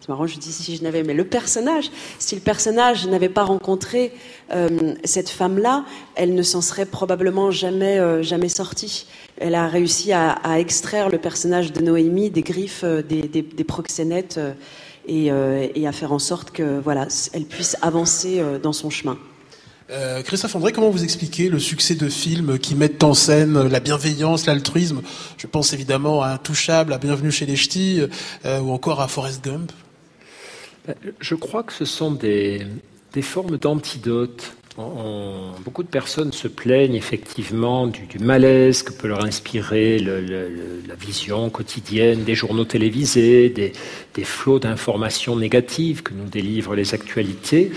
c'est marrant, je dis si je n'avais, mais le personnage, si le personnage n'avait pas rencontré euh, cette femme-là, elle ne s'en serait probablement jamais, euh, jamais sortie. Elle a réussi à, extraire le personnage de Noémie des griffes euh, des, proxénètes et, à faire en sorte que voilà, elle puisse avancer dans son chemin. Christophe André, comment vous expliquez le succès de films qui mettent en scène la bienveillance, l'altruisme? Je pense évidemment à Intouchable, à Bienvenue chez les Ch'tis, ou encore à Forrest Gump. Je crois que ce sont des, formes d'antidote. Beaucoup de personnes se plaignent effectivement du, malaise que peut leur inspirer la vision quotidienne des journaux télévisés, des, des flots d'informations négatives que nous délivrent les actualités.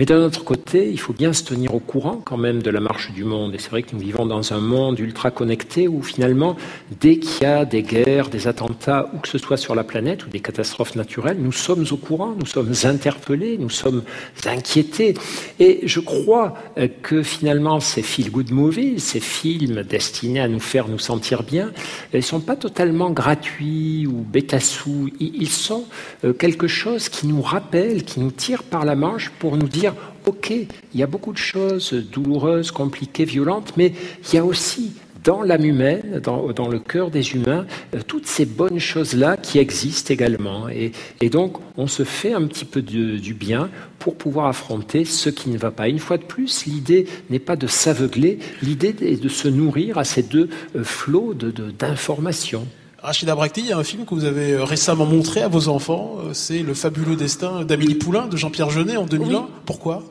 Mais d'un autre côté, il faut bien se tenir au courant quand même de la marche du monde. Et c'est vrai que nous vivons dans un monde ultra connecté où finalement, dès qu'il y a des guerres, des attentats, ou que ce soit sur la planète, ou des catastrophes naturelles, nous sommes au courant, nous sommes interpellés, nous sommes inquiétés. Et je crois euh, que finalement, ces feel-good movies, ces films destinés à nous faire nous sentir bien, ils ne sont pas totalement gratuits ou bêta-sous. Ils sont euh, quelque chose qui nous rappelle, qui nous tire par la manche pour nous dire ok, il y a beaucoup de choses douloureuses, compliquées, violentes, mais il y a aussi dans l'âme humaine, dans, le cœur des humains, euh, toutes ces bonnes choses-là qui existent également. Et, donc, on se fait un petit peu du bien pour pouvoir affronter ce qui ne va pas. Une fois de plus, l'idée n'est pas de s'aveugler, l'idée est de se nourrir à ces deux euh, flots d'informations. Rachida Brakti, il y a un film que vous avez euh, récemment montré à vos enfants, c'est Le fabuleux destin d'Amélie Poulain de Jean-Pierre Jeunet en 2001. Pourquoi?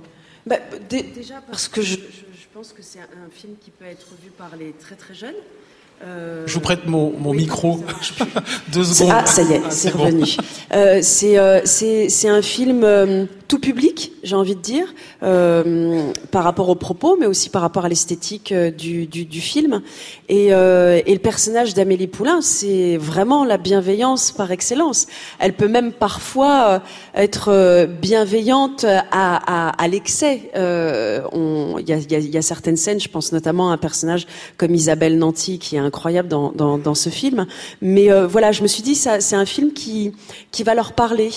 Bah, Déjà parce que je, pense que c'est un film qui peut être vu par les très très jeunes. Euh, je vous prête mon, micro. Deux secondes. Ah, ça y est, c'est revenu. Euh, euh, c'est un film tout public, j'ai envie de dire, par rapport aux propos, mais aussi par rapport à l'esthétique du, du, du, film. Et, et le personnage d'Amélie Poulain, c'est vraiment la bienveillance par excellence. Elle peut même parfois être bienveillante à, à, à l'excès. Il y a, y, a, certaines scènes, je pense notamment à un personnage comme Isabelle Nanty, qui est un incroyable dans, dans, dans ce film. Mais euh, voilà, je me suis dit, ça, c'est un film qui, qui va leur parler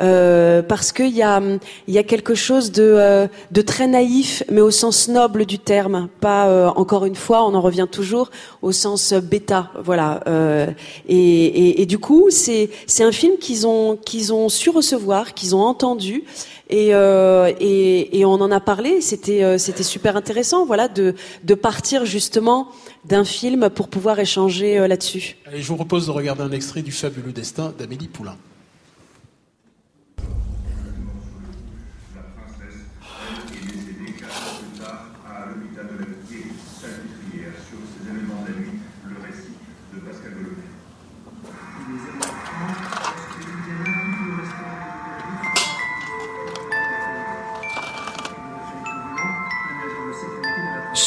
euh, parce qu'il y a, y a quelque chose de, euh, de très naïf, mais au sens noble du terme. Pas euh, encore une fois, on en revient toujours au sens bêta. Voilà. Et, et, et, du coup, c'est, c'est un film qu'ils ont, qu'ils ont su recevoir, qu'ils ont entendu. Et, euh, et, et, on en a parlé. C'était c'était super intéressant, voilà, de de partir justement d'un film pour pouvoir échanger euh, là-dessus. je vous propose de regarder un extrait du fabuleux destin d'Amélie Poulain.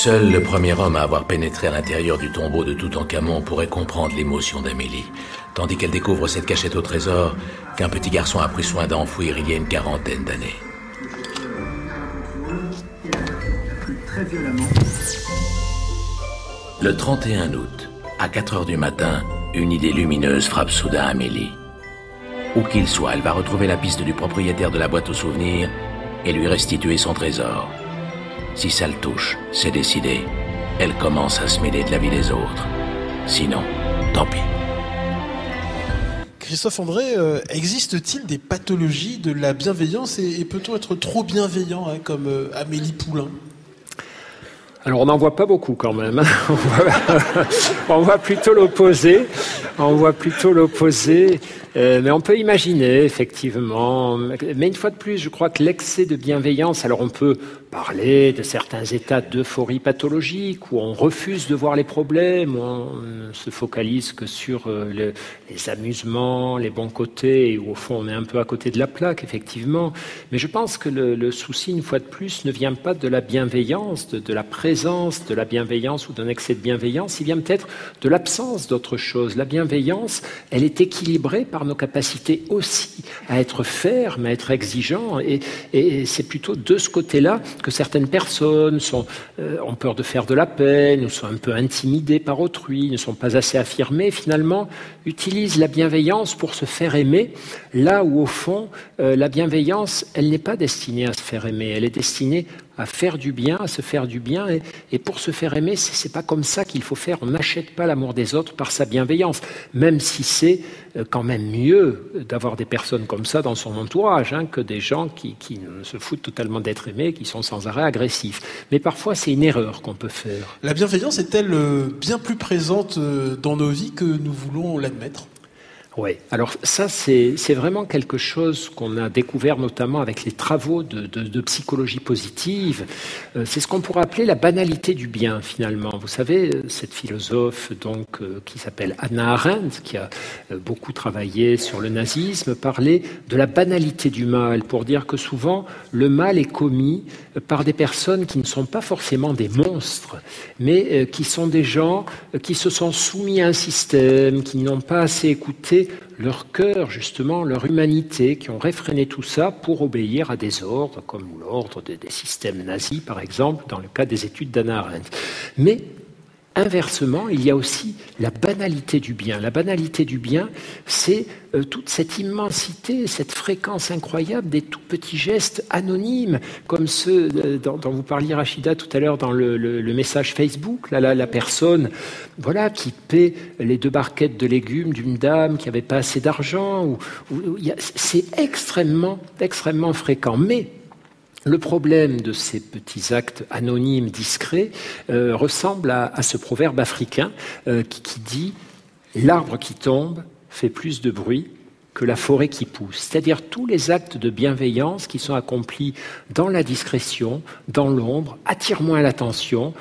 Seul le premier homme à avoir pénétré à l'intérieur du tombeau de Toutankhamon pourrait comprendre l'émotion d'Amélie, tandis qu'elle découvre cette cachette au trésor qu'un petit garçon a pris soin d'enfouir il y a une quarantaine d'années. Le 31 août, à 4 heures du matin, une idée lumineuse frappe soudain Amélie. Où qu'il soit, elle va retrouver la piste du propriétaire de la boîte aux souvenirs et lui restituer son trésor. Si ça le touche, c'est décidé. Elle commence à se mêler de la vie des autres. Sinon, tant pis. Christophe André, euh, existe-t-il des pathologies de la bienveillance et, peut-on être trop bienveillant hein, comme euh, Amélie Poulain? Alors on n'en voit pas beaucoup quand même. Hein. On voit, plutôt l'opposé. On voit plutôt l'opposé. Euh, mais on peut imaginer effectivement. Mais une fois de plus, je crois que l'excès de bienveillance. Alors on peut parler de certains états d'euphorie pathologique où on refuse de voir les problèmes, où on ne se focalise que sur euh, les amusements, les bons côtés, où au fond on est un peu à côté de la plaque, effectivement. Mais je pense que le, souci, une fois de plus, ne vient pas de la bienveillance, de, la présence de la bienveillance ou d'un excès de bienveillance, il vient peut-être de l'absence d'autre chose. La bienveillance, elle est équilibrée par nos capacités aussi à être ferme, à être exigeant, et, c'est plutôt de ce côté-là que certaines personnes sont, euh, ont peur de faire de la peine, ou sont un peu intimidées par autrui, ne sont pas assez affirmées, finalement, utilisent la bienveillance pour se faire aimer, là où, au fond, euh, la bienveillance, elle n'est pas destinée à se faire aimer, elle est destinée à faire du bien, à se faire du bien. Et, pour se faire aimer, ce n'est pas comme ça qu'il faut faire. On n'achète pas l'amour des autres par sa bienveillance, même si c'est euh, quand même mieux d'avoir des personnes comme ça dans son entourage hein, que des gens qui, qui se foutent totalement d'être aimés, qui sont sans arrêt agressifs. Mais parfois, c'est une erreur qu'on peut faire. La bienveillance est-elle euh, bien plus présente euh, dans nos vies que nous voulons l'admettre? Oui, alors ça c'est vraiment quelque chose qu'on a découvert notamment avec les travaux de, psychologie positive. Euh, c'est ce qu'on pourrait appeler la banalité du bien finalement. Vous savez, cette philosophe donc euh, qui s'appelle Anna Arendt, qui a euh, beaucoup travaillé sur le nazisme, parlait de la banalité du mal pour dire que souvent le mal est commis par des personnes qui ne sont pas forcément des monstres, mais qui sont des gens qui se sont soumis à un système, qui n'ont pas assez écouté leur cœur, justement, leur humanité, qui ont réfréné tout ça pour obéir à des ordres, comme l'ordre des, systèmes nazis, par exemple, dans le cas des études d'Anna Arendt. Mais Inversement, il y a aussi la banalité du bien. La banalité du bien, c'est euh, toute cette immensité, cette fréquence incroyable des tout petits gestes anonymes, comme ceux dont, vous parliez, Rachida, tout à l'heure dans le, message Facebook. La personne voilà, qui paie les deux barquettes de légumes d'une dame qui n'avait pas assez d'argent. c'est extrêmement, extrêmement fréquent. Mais le problème de ces petits actes anonymes, discrets, euh, ressemble à, ce proverbe africain euh, qui, qui dit L'arbre qui tombe fait plus de bruit que la forêt qui pousse, c'est-à-dire tous les actes de bienveillance qui sont accomplis dans la discrétion, dans l'ombre, attirent moins l'attention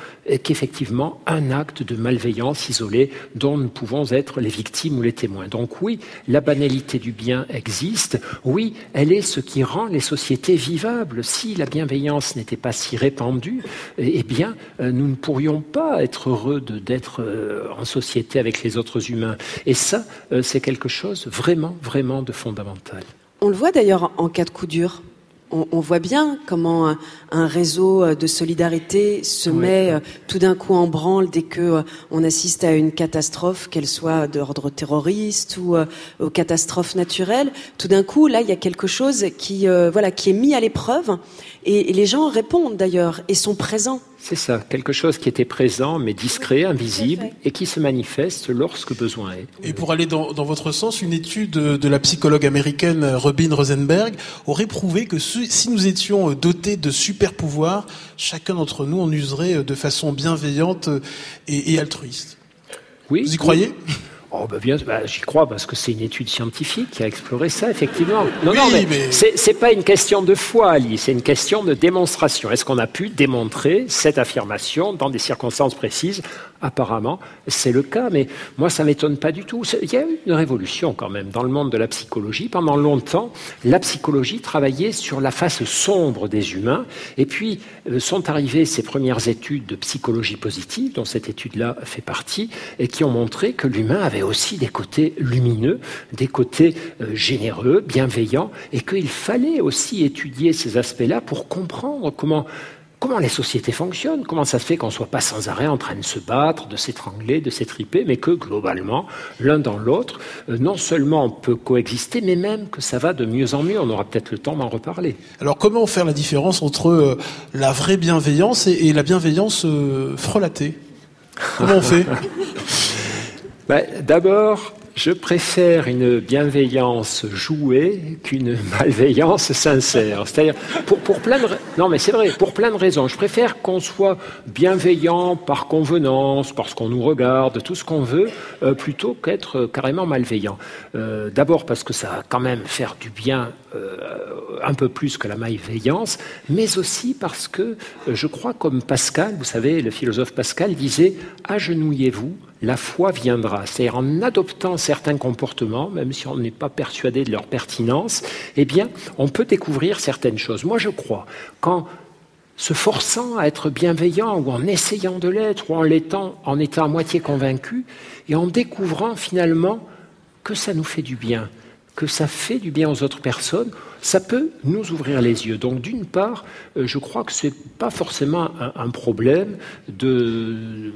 qu'effectivement un acte de malveillance isolé dont nous pouvons être les victimes ou les témoins. Donc oui, la banalité du bien existe, oui, elle est ce qui rend les sociétés vivables. Si la bienveillance n'était pas si répandue, eh bien, euh, nous ne pourrions pas être heureux d'être euh, en société avec les autres humains. Et ça, euh, c'est quelque chose vraiment, vraiment de fondamental. On le voit d'ailleurs en cas de coup dur. On, voit bien comment un, réseau de solidarité se met euh, tout d'un coup en branle dès que euh, on assiste à une catastrophe, qu'elle soit d'ordre terroriste ou euh, aux catastrophes naturelles. Tout d'un coup, là, il y a quelque chose qui, voilà, qui est mis à l'épreuve et, les gens répondent d'ailleurs et sont présents. C'est ça, quelque chose qui était présent mais discret, invisible et qui se manifeste lorsque besoin est. Et pour aller dans, votre sens, une étude de la psychologue américaine Robin Rosenberg aurait prouvé que si nous étions dotés de super pouvoirs, chacun d'entre nous en userait de façon bienveillante et, altruiste. Oui. Vous y croyez? Oh bah bien, bah, j'y crois parce que c'est une étude scientifique qui a exploré ça effectivement. Non, non, mais, mais... c'est pas une question de foi, Ali, c'est une question de démonstration. Est-ce qu'on a pu démontrer cette affirmation dans des circonstances précises Apparemment, c'est le cas, mais moi, ça m'étonne pas du tout. Il y a eu une révolution quand même dans le monde de la psychologie. Pendant longtemps, la psychologie travaillait sur la face sombre des humains, et puis euh, sont arrivées ces premières études de psychologie positive, dont cette étude-là fait partie, et qui ont montré que l'humain avait aussi des côtés lumineux, des côtés euh, généreux, bienveillants, et qu'il fallait aussi étudier ces aspects-là pour comprendre comment comment les sociétés fonctionnent, comment ça se fait qu'on ne soit pas sans arrêt en train de se battre, de s'étrangler, de s'étriper, mais que globalement, l'un dans l'autre, euh, non seulement on peut coexister, mais même que ça va de mieux en mieux. On aura peut-être le temps d'en reparler. Alors comment faire la différence entre euh, la vraie bienveillance et, la bienveillance euh, frelatée? Comment on fait? Ben, D'abord, je préfère une bienveillance jouée qu'une malveillance sincère. C'est-à-dire, pour, pour plein de, non mais c'est vrai, pour plein de raisons. Je préfère qu'on soit bienveillant par convenance, parce qu'on nous regarde, tout ce qu'on veut, euh, plutôt qu'être carrément malveillant. Euh, d'abord parce que ça va quand même faire du bien euh, un peu plus que la malveillance, mais aussi parce que je crois comme Pascal, vous savez, le philosophe Pascal disait, agenouillez-vous la foi viendra. C'est-à-dire en adoptant certains comportements, même si on n'est pas persuadé de leur pertinence, eh bien, on peut découvrir certaines choses. Moi, je crois qu'en se forçant à être bienveillant ou en essayant de l'être ou en l'étant, en étant à moitié convaincu et en découvrant finalement que ça nous fait du bien, que ça fait du bien aux autres personnes, ça peut nous ouvrir les yeux. Donc d'une part, euh, je crois que ce n'est pas forcément un problème de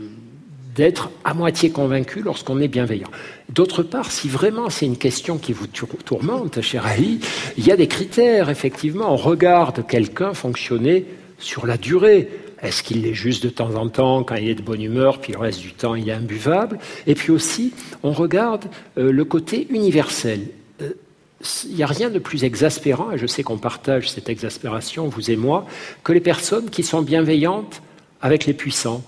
d'être à moitié convaincu lorsqu'on est bienveillant. D'autre part, si vraiment c'est une question qui vous tourmente, cher Ali, il y a des critères, effectivement. On regarde quelqu'un fonctionner sur la durée. Est-ce qu'il est juste de temps en temps quand il est de bonne humeur, puis le reste du temps il est imbuvable? Et puis aussi, on regarde euh, le côté universel. Euh, il n'y a rien de plus exaspérant, et je sais qu'on partage cette exaspération, vous et moi, que les personnes qui sont bienveillantes avec les puissants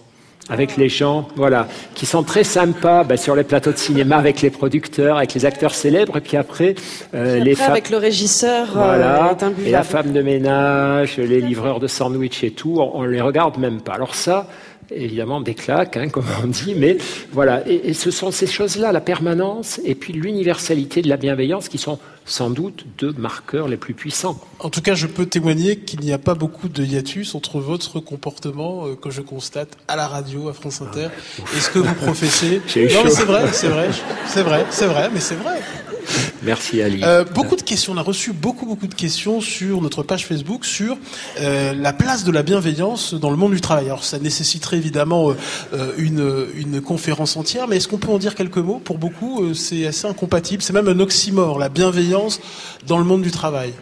avec les gens, voilà, qui sont très sympas ben, sur les plateaux de cinéma avec les producteurs, avec les acteurs célèbres, et puis après, euh, les femmes avec le régisseur, euh, voilà, et la femme de ménage, les livreurs de sandwich et tout, on, on les regarde même pas. Alors ça, évidemment des claques, hein, comme on dit, mais voilà. Et, ce sont ces choses-là, la permanence et puis l'universalité de la bienveillance, qui sont sans doute deux marqueurs les plus puissants. En tout cas, je peux témoigner qu'il n'y a pas beaucoup de hiatus entre votre comportement euh, que je constate à la radio, à France Inter, ah, et ce que vous professez. non, mais c'est vrai, c'est vrai, c'est vrai, c'est vrai, mais c'est vrai. Merci Ali. Euh, beaucoup de questions, on a reçu beaucoup beaucoup de questions sur notre page Facebook sur euh, la place de la bienveillance dans le monde du travail. Alors ça nécessiterait évidemment euh, une, une conférence entière, mais est-ce qu'on peut en dire quelques mots? Pour beaucoup, c'est assez incompatible, c'est même un oxymore, la bienveillance dans le monde du travail.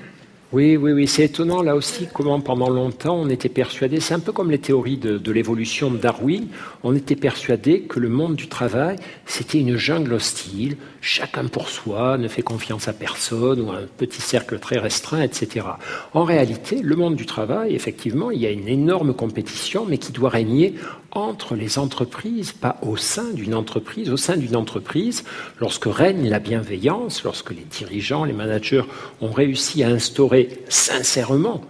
Oui, oui, oui, c'est étonnant là aussi comment pendant longtemps on était persuadé, c'est un peu comme les théories de, l'évolution de Darwin, on était persuadé que le monde du travail c'était une jungle hostile, chacun pour soi, ne fait confiance à personne ou un petit cercle très restreint, etc. En réalité, le monde du travail, effectivement, il y a une énorme compétition, mais qui doit régner entre les entreprises, pas au sein d'une entreprise. Au sein d'une entreprise, lorsque règne la bienveillance, lorsque les dirigeants, les managers ont réussi à instaurer sincèrement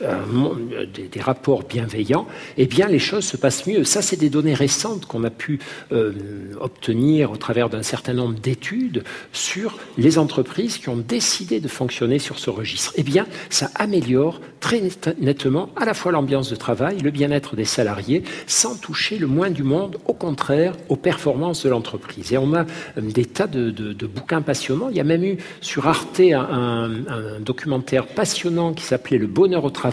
des, rapports bienveillants, eh bien les choses se passent mieux. Ça, c'est des données récentes qu'on a pu euh, obtenir au travers d'un certain nombre d'études sur les entreprises qui ont décidé de fonctionner sur ce registre. Eh bien, ça améliore très nettement à la fois l'ambiance de travail, le bien-être des salariés, sans toucher le moins du monde, au contraire, aux performances de l'entreprise. Et on a euh, des tas de, bouquins passionnants. Il y a même eu sur Arte un, un documentaire passionnant qui s'appelait Le bonheur au travail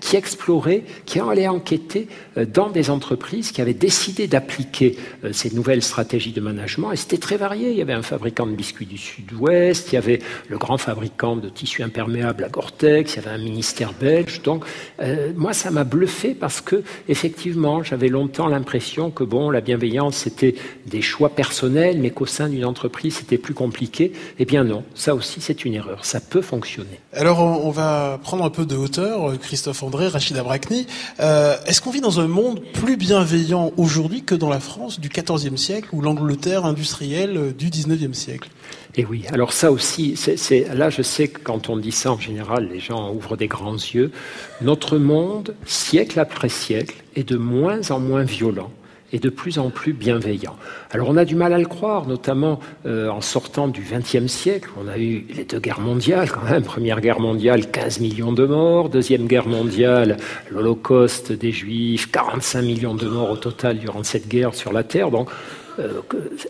qui explorait, qui allait enquêter euh, dans des entreprises qui avaient décidé d'appliquer euh, ces nouvelles stratégies de management. Et c'était très varié. Il y avait un fabricant de biscuits du Sud-Ouest, il y avait le grand fabricant de tissus imperméables à Gore-Tex, il y avait un ministère belge. Donc, euh, moi, ça m'a bluffé parce que, effectivement, j'avais longtemps l'impression que, bon, la bienveillance, c'était des choix personnels, mais qu'au sein d'une entreprise, c'était plus compliqué. Eh bien, non. Ça aussi, c'est une erreur. Ça peut fonctionner. Alors, on va prendre un peu de hauteur Christophe André, Rachida Brakni. Euh, est-ce qu'on vit dans un monde plus bienveillant aujourd'hui que dans la France du XIVe siècle ou l'Angleterre industrielle euh, du XIXe siècle? Et oui, alors ça aussi, là je sais que quand on dit ça en général, les gens ouvrent des grands yeux. Notre monde, siècle après siècle, est de moins en moins violent de plus en plus bienveillant. Alors on a du mal à le croire, notamment euh, en sortant du XXe siècle. On a eu les deux guerres mondiales quand même. Première guerre mondiale, 15 millions de morts. Deuxième guerre mondiale, l'Holocauste des Juifs, 45 millions de morts au total durant cette guerre sur la Terre.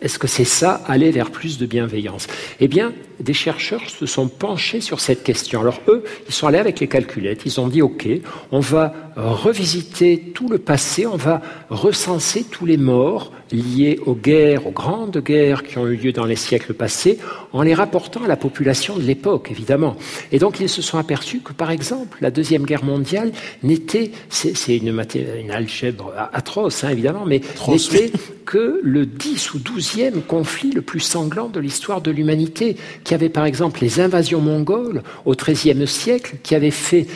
Est-ce que c'est ça, aller vers plus de bienveillance? Eh bien, des chercheurs se sont penchés sur cette question. Alors eux, ils sont allés avec les calculettes, ils ont dit, OK, on va revisiter tout le passé, on va recenser tous les morts liés aux guerres, aux grandes guerres qui ont eu lieu dans les siècles passés, en les rapportant à la population de l'époque, évidemment. Et donc ils se sont aperçus que, par exemple, la Deuxième Guerre mondiale n'était, c'est une, une, algèbre atroce, hein, évidemment, mais n'était que le 10 ou 12e conflit le plus sanglant de l'histoire de l'humanité, qui avait par exemple les invasions mongoles au XIIIe siècle, qui avait fait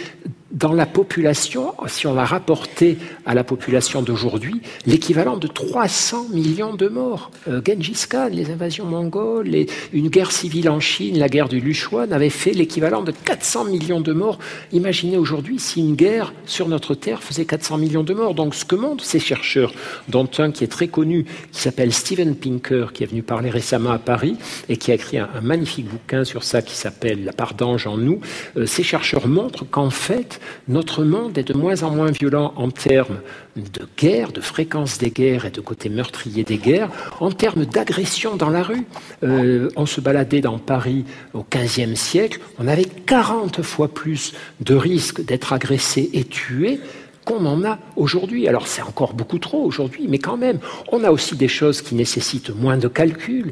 dans la population, si on la rapportait à la population d'aujourd'hui, l'équivalent de 300 millions de morts. Euh, Genghis Khan, les invasions mongoles, une guerre civile en Chine, la guerre du Luchuan, avait fait l'équivalent de 400 millions de morts. Imaginez aujourd'hui si une guerre sur notre Terre faisait 400 millions de morts. Donc ce que montrent ces chercheurs, dont un qui est très connu, qui s'appelle Steven Pinker, qui est venu parler récemment à Paris et qui a écrit un, magnifique bouquin sur ça qui s'appelle La part d'ange en nous, euh, ces chercheurs montrent qu'en fait, notre monde est de moins en moins violent en termes de guerre, de fréquence des guerres et de côté meurtrier des guerres, en termes d'agression dans la rue. Euh, on se baladait dans Paris au XVe siècle, on avait 40 fois plus de risques d'être agressé et tué qu'on en a aujourd'hui. Alors c'est encore beaucoup trop aujourd'hui, mais quand même, on a aussi des choses qui nécessitent moins de calcul.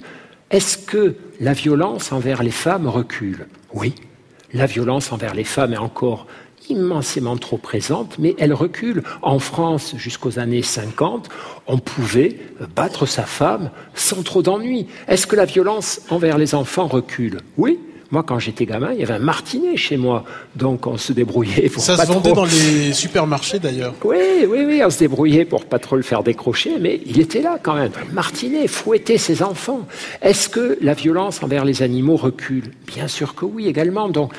Est-ce que la violence envers les femmes recule? Oui, la violence envers les femmes est encore immensément trop présente, mais elle recule. En France, jusqu'aux années 50, on pouvait battre sa femme sans trop d'ennui. Est-ce que la violence envers les enfants recule? Oui. Moi, quand j'étais gamin, il y avait un martinet chez moi, donc on se débrouillait pour Ça se vendait dans les supermarchés d'ailleurs. Oui, oui, oui, on se débrouillait pour pas trop le faire décrocher, mais il était là quand même. martinet fouettait ses enfants. Est-ce que la violence envers les animaux recule? Bien sûr que oui, également. Donc,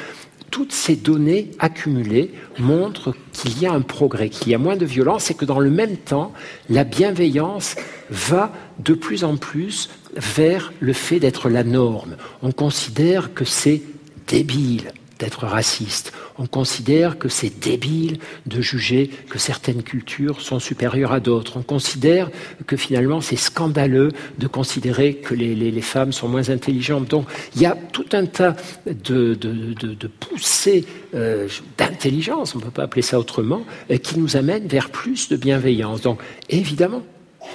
toutes ces données accumulées montrent qu'il y a un progrès, qu'il y a moins de violence et que dans le même temps, la bienveillance va de plus en plus vers le fait d'être la norme. On considère que c'est débile, d'être raciste. On considère que c'est débile de juger que certaines cultures sont supérieures à d'autres. On considère que finalement c'est scandaleux de considérer que les, femmes sont moins intelligentes. Donc il y a tout un tas de, poussées euh, d'intelligence, on ne peut pas appeler ça autrement, euh, qui nous amènent vers plus de bienveillance. Donc évidemment,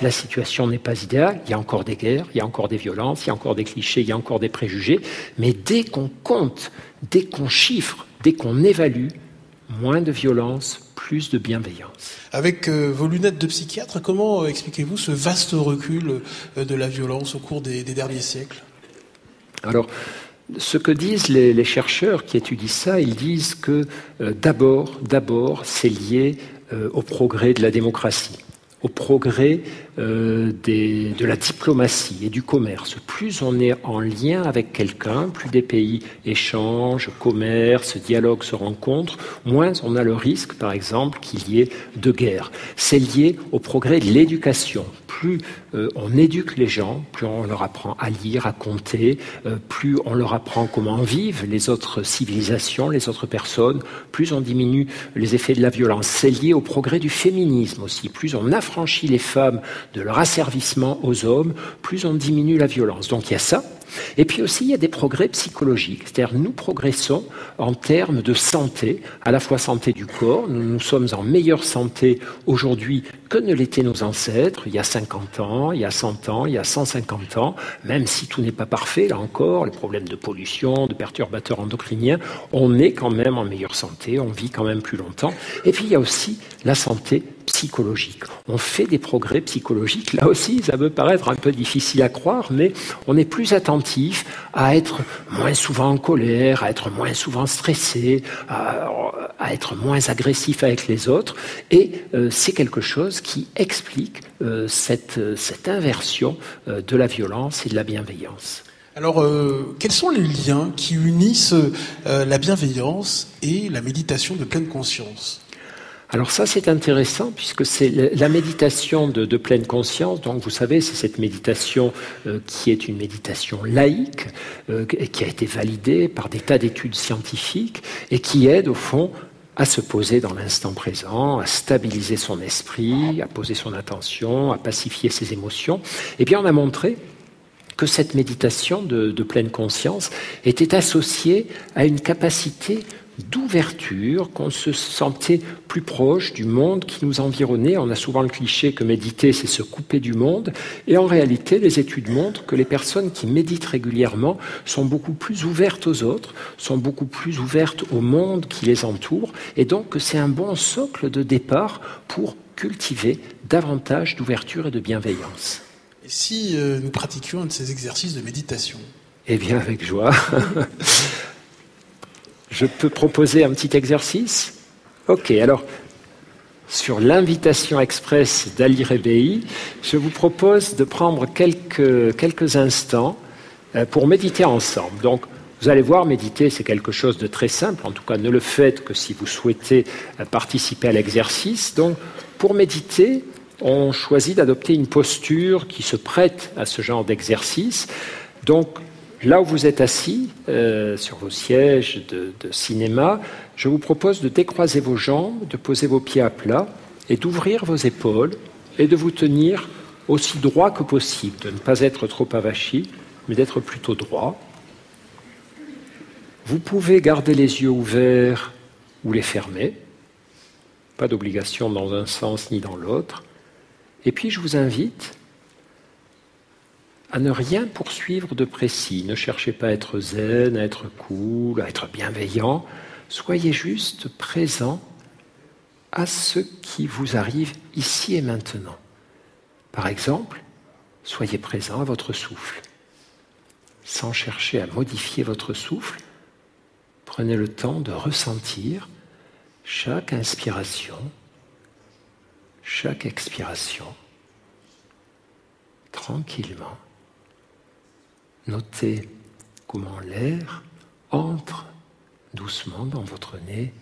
la situation n'est pas idéale, il y a encore des guerres, il y a encore des violences, il y a encore des clichés, il y a encore des préjugés, mais dès qu'on compte, dès qu'on chiffre, dès qu'on évalue, moins de violence, plus de bienveillance. Avec euh, vos lunettes de psychiatre, comment euh, expliquez-vous ce vaste recul euh, de la violence au cours des, derniers siècles? Alors, ce que disent les, chercheurs qui étudient ça, ils disent que d'abord, d'abord, c'est lié au progrès de la démocratie au progrès euh, de la diplomatie et du commerce. Plus on est en lien avec quelqu'un, plus des pays échangent, commercent, dialoguent, se rencontrent, moins on a le risque, par exemple, qu'il y ait de guerre. C'est lié au progrès de l'éducation. Plus euh, on éduque les gens, plus on leur apprend à lire, à compter, euh, plus on leur apprend comment vivent les autres civilisations, les autres personnes, plus on diminue les effets de la violence. C'est lié au progrès du féminisme aussi. Plus on affranchit les femmes de leur asservissement aux hommes, plus on diminue la violence. Donc il y a ça. Et puis aussi, il y a des progrès psychologiques. C'est-à-dire, nous progressons en termes de santé, à la fois santé du corps. Nous, sommes en meilleure santé aujourd'hui que ne l'étaient nos ancêtres, il y a 50 ans, il y a 100 ans, il y a 150 ans, même si tout n'est pas parfait, là encore, les problèmes de pollution, de perturbateurs endocriniens, on est quand même en meilleure santé, on vit quand même plus longtemps. Et puis, il y a aussi la santé psychologique. On fait des progrès psychologiques. Là aussi, ça peut paraître un peu difficile à croire, mais on est plus attentif à être moins souvent en colère, à être moins souvent stressé, à, être moins agressif avec les autres. Et euh, c'est quelque chose qui explique euh, cette, cette, inversion euh, de la violence et de la bienveillance. Alors, quels sont les liens qui unissent la bienveillance et la méditation de pleine conscience? Alors ça, c'est intéressant puisque c'est la méditation de, pleine conscience. Donc vous savez, c'est cette méditation euh, qui est une méditation laïque, euh, qui a été validée par des tas d'études scientifiques et qui aide au fond à se poser dans l'instant présent, à stabiliser son esprit, à poser son attention, à pacifier ses émotions. Eh bien, on a montré que cette méditation de, de pleine conscience était associée à une capacité d'ouverture, qu'on se sentait plus proche du monde qui nous environnait. On a souvent le cliché que méditer, c'est se couper du monde. Et en réalité, les études montrent que les personnes qui méditent régulièrement sont beaucoup plus ouvertes aux autres, sont beaucoup plus ouvertes au monde qui les entoure. Et donc que c'est un bon socle de départ pour cultiver davantage d'ouverture et de bienveillance. Et si euh, nous pratiquions un de ces exercices de méditation? Eh bien, avec joie. Je peux proposer un petit exercice Ok, alors, sur l'invitation express d'Ali Rebei, je vous propose de prendre quelques, quelques instants euh, pour méditer ensemble. Donc, vous allez voir, méditer, c'est quelque chose de très simple. En tout cas, ne le faites que si vous souhaitez euh, participer à l'exercice. Donc, pour méditer, on choisit d'adopter une posture qui se prête à ce genre d'exercice. Donc, là où vous êtes assis, euh, sur vos sièges de, de, cinéma, je vous propose de décroiser vos jambes, de poser vos pieds à plat et d'ouvrir vos épaules et de vous tenir aussi droit que possible, de ne pas être trop avachi, mais d'être plutôt droit. Vous pouvez garder les yeux ouverts ou les fermer, pas d'obligation dans un sens ni dans l'autre. Et puis je vous invite à ne rien poursuivre de précis. Ne cherchez pas à être zen, à être cool, à être bienveillant. Soyez juste présent à ce qui vous arrive ici et maintenant. Par exemple, soyez présent à votre souffle sans chercher à modifier votre souffle, prenez le temps de ressentir chaque inspiration, chaque expiration, tranquillement. Notez comment l'air entre doucement dans votre nez,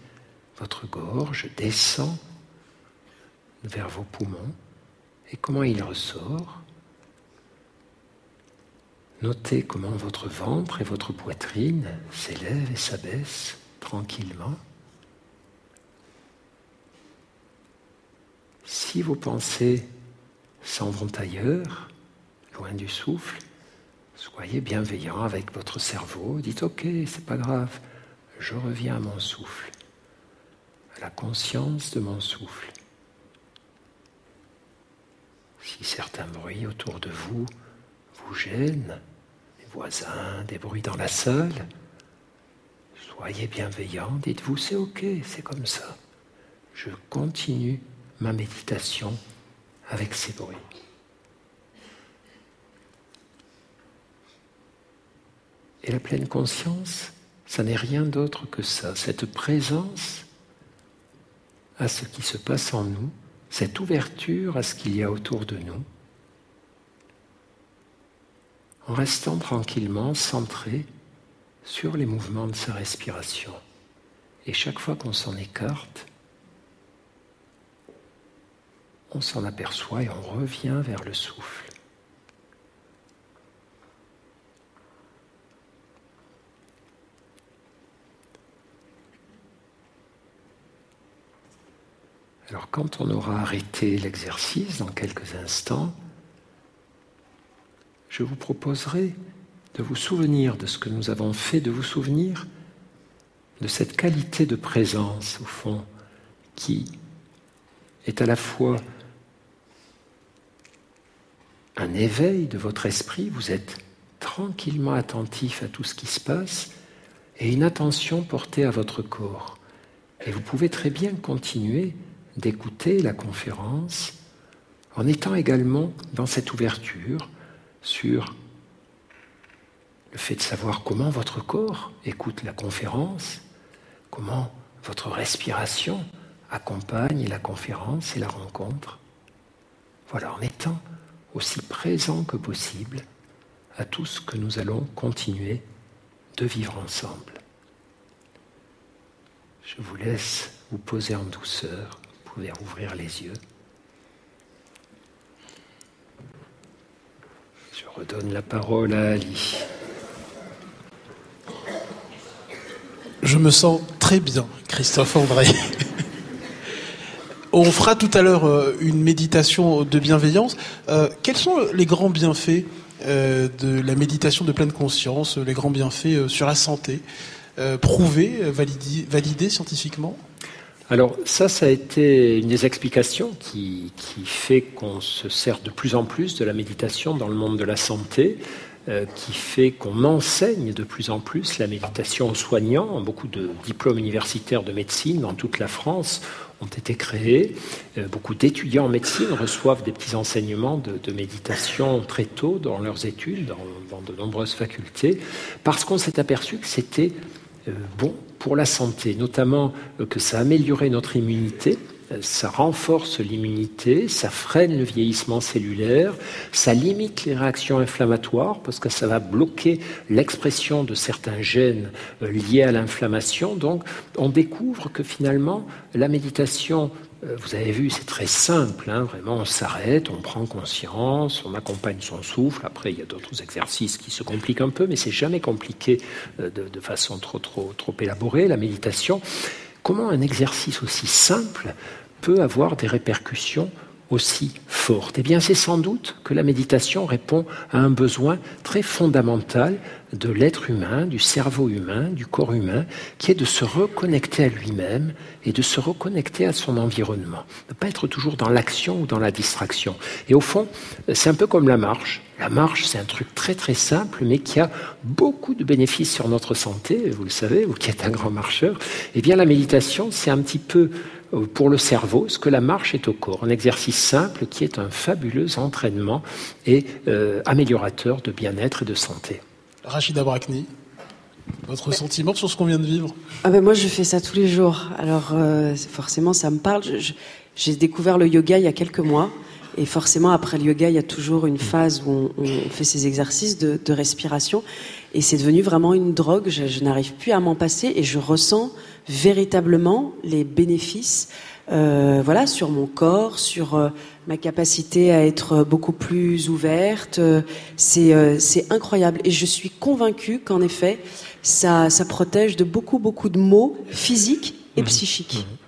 votre gorge, descend vers vos poumons et comment il ressort Notez comment votre ventre et votre poitrine s'élèvent et s'abaissent tranquillement. Si vos pensées s'en vont ailleurs, loin du souffle, soyez bienveillant avec votre cerveau. Dites OK, c'est pas grave, je reviens à mon souffle, à la conscience de mon souffle. Si certains bruits autour de vous vous gênent, voisins, des bruits dans la salle. Soyez bienveillants, dites-vous c'est ok, c'est comme ça. Je continue ma méditation avec ces bruits. Et la pleine conscience, ça n'est rien d'autre que ça, cette présence à ce qui se passe en nous, cette ouverture à ce qu'il y a autour de nous en restant tranquillement centré sur les mouvements de sa respiration. Et chaque fois qu'on s'en écarte, on s'en aperçoit et on revient vers le souffle. Alors quand on aura arrêté l'exercice dans quelques instants, je vous proposerai de vous souvenir de ce que nous avons fait, de vous souvenir de cette qualité de présence, au fond, qui est à la fois un éveil de votre esprit, vous êtes tranquillement attentif à tout ce qui se passe, et une attention portée à votre corps. Et vous pouvez très bien continuer d'écouter la conférence en étant également dans cette ouverture, sur le fait de savoir comment votre corps écoute la conférence, comment votre respiration accompagne la conférence et la rencontre. Voilà, en étant aussi présent que possible à tout ce que nous allons continuer de vivre ensemble. Je vous laisse vous poser en douceur, pouvez ouvrir les yeux. redonne la parole à Ali. Je me sens très bien, Christophe André. On fera tout à l'heure euh, une méditation de bienveillance. Euh, quels sont les grands bienfaits euh, de la méditation de pleine conscience, les grands bienfaits sur la santé, prouvés, validés scientifiquement? Alors ça, ça a été une des explications qui, fait qu'on se sert de plus en plus de la méditation dans le monde de la santé. euh, qui fait qu'on enseigne de plus en plus la méditation aux soignants. Beaucoup de diplômes universitaires de médecine dans toute la France ont été créés. Euh, beaucoup d'étudiants en médecine reçoivent des petits enseignements de, méditation très tôt dans leurs études, dans, de nombreuses facultés, parce qu'on s'est aperçu que c'était euh, bon pour la santé, notamment que ça améliorait notre immunité ça renforce l'immunité, ça freine le vieillissement cellulaire, ça limite les réactions inflammatoires parce que ça va bloquer l'expression de certains gènes euh, liés à l'inflammation. Donc on découvre que finalement la méditation euh, vous avez vu, c'est très simple, hein, vraiment, on s'arrête, on prend conscience, on accompagne son souffle. Après, il y a d'autres exercices qui se compliquent un peu, mais c'est jamais compliqué euh, de, de, façon trop, trop, trop élaborée, la méditation. Comment un exercice aussi simple peut avoir des répercussions aussi fortes Eh bien, c'est sans doute que la méditation répond à un besoin très fondamental de l'être humain, du cerveau humain, du corps humain, qui est de se reconnecter à lui-même et de se reconnecter à son environnement. Ne pas être toujours dans l'action ou dans la distraction. Et au fond, c'est un peu comme la marche. La marche, c'est un truc très très simple, mais qui a beaucoup de bénéfices sur notre santé. Vous le savez, vous qui êtes un grand marcheur. Eh bien, la méditation, c'est un petit peu pour le cerveau ce que la marche est au corps. Un exercice simple qui est un fabuleux entraînement et euh, améliorateur de bien-être et de santé. Rachida Brakni, votre sentiment sur ce qu'on vient de vivre? Ah ben Moi, je fais ça tous les jours. Alors, euh, forcément, ça me parle. J'ai découvert le yoga il y a quelques mois. Et forcément, après le yoga, il y a toujours une phase où on, fait ces exercices de, respiration. Et c'est devenu vraiment une drogue. je n'arrive plus à m'en passer et je ressens véritablement les bénéfices euh, voilà, sur mon corps, sur euh, ma capacité à être beaucoup plus ouverte. Euh, c'est incroyable. Et je suis convaincue qu'en effet, ça, ça protège de beaucoup, beaucoup de maux physiques et mmh. psychiques. Mmh.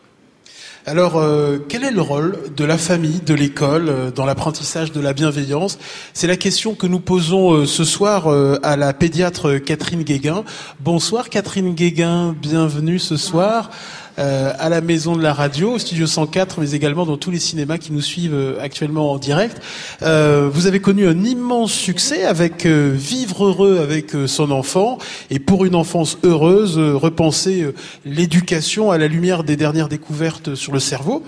Alors, quel est le rôle de la famille, de l'école, dans l'apprentissage de la bienveillance? C'est la question que nous posons ce soir à la pédiatre Catherine Guéguin. Bonsoir Catherine Guéguin, bienvenue ce soir. Euh, à la maison de la radio, au studio 104, mais également dans tous les cinémas qui nous suivent euh, actuellement en direct. Euh, vous avez connu un immense succès avec Vivre heureux avec son enfant et pour une enfance heureuse, repenser l'éducation à la lumière des dernières découvertes sur le cerveau.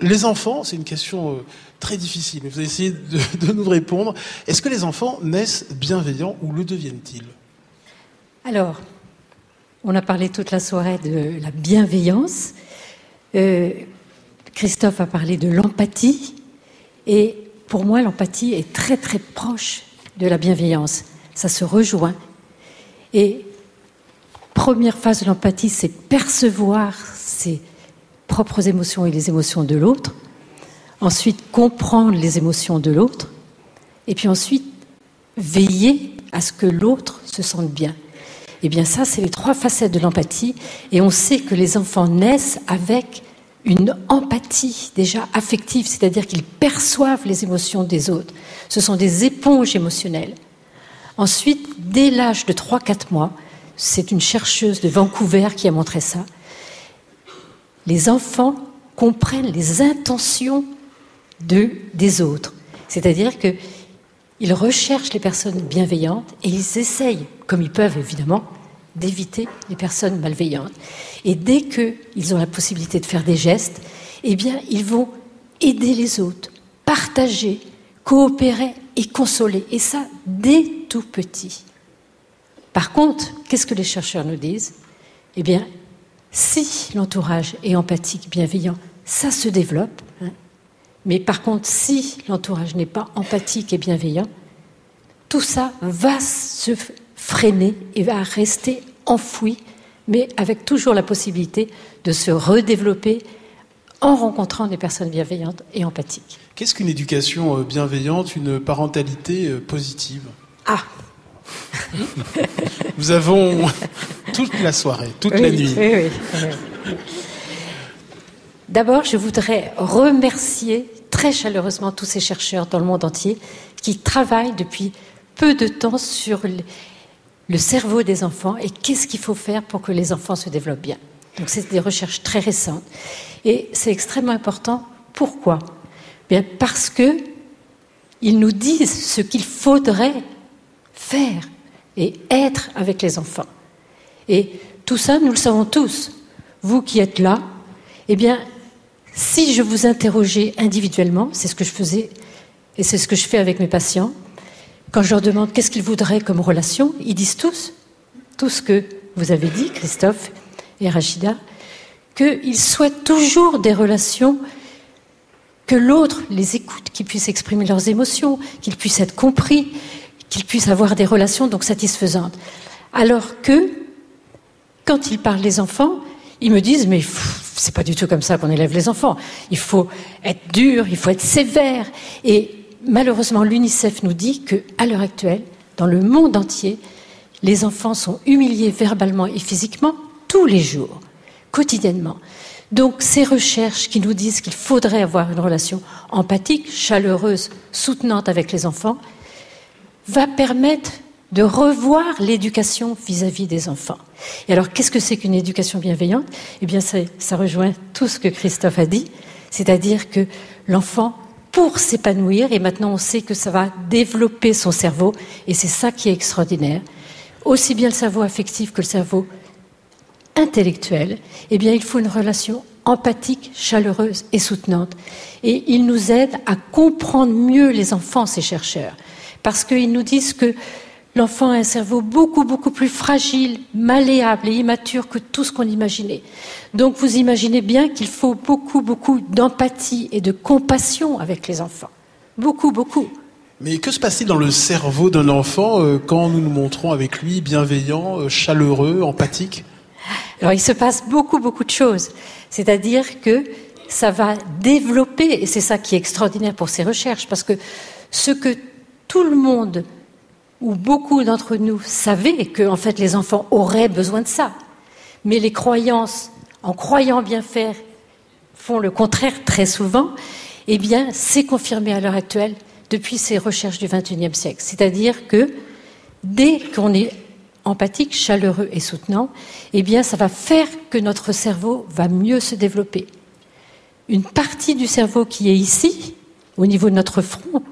les enfants, c'est une question très difficile. Vous allez essayer de, de nous répondre. Est-ce que les enfants naissent bienveillants ou le deviennent-ils? Alors, on a parlé toute la soirée de la bienveillance. Euh, Christophe a parlé de l'empathie. Et pour moi, l'empathie est très très proche de la bienveillance. Ça se rejoint. Et première phase de l'empathie, c'est percevoir ses propres émotions et les émotions de l'autre. Ensuite, comprendre les émotions de l'autre. Et puis ensuite, veiller à ce que l'autre se sente bien. Eh bien ça, c'est les trois facettes de l'empathie. Et on sait que les enfants naissent avec une empathie déjà affective, c'est-à-dire qu'ils perçoivent les émotions des autres. Ce sont des éponges émotionnelles. Ensuite, dès l'âge de 3-4 mois, c'est une chercheuse de Vancouver qui a montré ça, les enfants comprennent les intentions de, des autres. C'est-à-dire que ils recherchent les personnes bienveillantes et ils essayent, comme ils peuvent évidemment, d'éviter les personnes malveillantes. Et dès qu'ils ont la possibilité de faire des gestes, eh bien, ils vont aider les autres, partager, coopérer et consoler. Et ça, dès tout petit. Par contre, qu'est-ce que les chercheurs nous disent? Eh bien, si l'entourage est empathique, bienveillant, ça se développe. Hein. Mais par contre, si l'entourage n'est pas empathique et bienveillant, tout ça va se freiner et va rester enfoui, mais avec toujours la possibilité de se redévelopper en rencontrant des personnes bienveillantes et empathiques. Qu'est-ce qu'une éducation euh, bienveillante, une parentalité euh, positive? Ah Nous avons toute la soirée, toute la nuit. Oui, oui. D'abord, je voudrais remercier très chaleureusement tous ces chercheurs dans le monde entier qui travaillent depuis peu de temps sur le cerveau des enfants et qu'est-ce qu'il faut faire pour que les enfants se développent bien. Donc c'est des recherches très récentes et c'est extrêmement important. Pourquoi? Bien parce que ils nous disent ce qu'il faudrait faire et être avec les enfants. Et tout ça, nous le savons tous. Vous qui êtes là, eh bien, si je vous interrogeais individuellement, c'est ce que je faisais et c'est ce que je fais avec mes patients, quand je leur demande qu'est-ce qu'ils voudraient comme relation, ils disent tous, tout ce que vous avez dit, Christophe et Rachida, qu'ils souhaitent toujours des relations que l'autre les écoute, qu'ils puissent exprimer leurs émotions, qu'ils puissent être compris, qu'ils puissent avoir des relations donc satisfaisantes. Alors que, quand ils parlent des enfants, ils me disent mais c'est pas du tout comme ça qu'on élève les enfants. Il faut être dur, il faut être sévère. Et malheureusement, l'UNICEF nous dit que, à l'heure actuelle, dans le monde entier, les enfants sont humiliés verbalement et physiquement tous les jours, quotidiennement. Donc ces recherches qui nous disent qu'il faudrait avoir une relation empathique, chaleureuse, soutenante avec les enfants, va permettre de revoir l'éducation vis-à-vis des enfants. Et alors, qu'est-ce que c'est qu'une éducation bienveillante? Eh bien, ça, ça, rejoint tout ce que Christophe a dit, c'est-à-dire que l'enfant, pour s'épanouir, et maintenant on sait que ça va développer son cerveau, et c'est ça qui est extraordinaire, aussi bien le cerveau affectif que le cerveau intellectuel, eh bien, il faut une relation empathique, chaleureuse et soutenante. Et il nous aide à comprendre mieux les enfants, ces chercheurs, parce qu'ils nous disent que l'enfant a un cerveau beaucoup, beaucoup plus fragile, malléable et immature que tout ce qu'on imaginait. Donc vous imaginez bien qu'il faut beaucoup, beaucoup d'empathie et de compassion avec les enfants. Beaucoup, beaucoup. Mais que se passe-t-il dans le cerveau d'un enfant euh, quand nous nous montrons avec lui bienveillant, euh, chaleureux, empathique alors il se passe beaucoup, beaucoup de choses. C'est-à-dire que ça va développer, et c'est ça qui est extraordinaire pour ces recherches, parce que ce que tout le monde, ou beaucoup d'entre nous, savaient que en fait les enfants auraient besoin de ça, mais les croyances, en croyant bien faire, font le contraire très souvent, eh bien c'est confirmé à l'heure actuelle depuis ces recherches du XXIe siècle. C'est-à-dire que dès qu'on est empathique, chaleureux et soutenant, eh bien, ça va faire que notre cerveau va mieux se développer. Une partie du cerveau qui est ici, au niveau de notre front,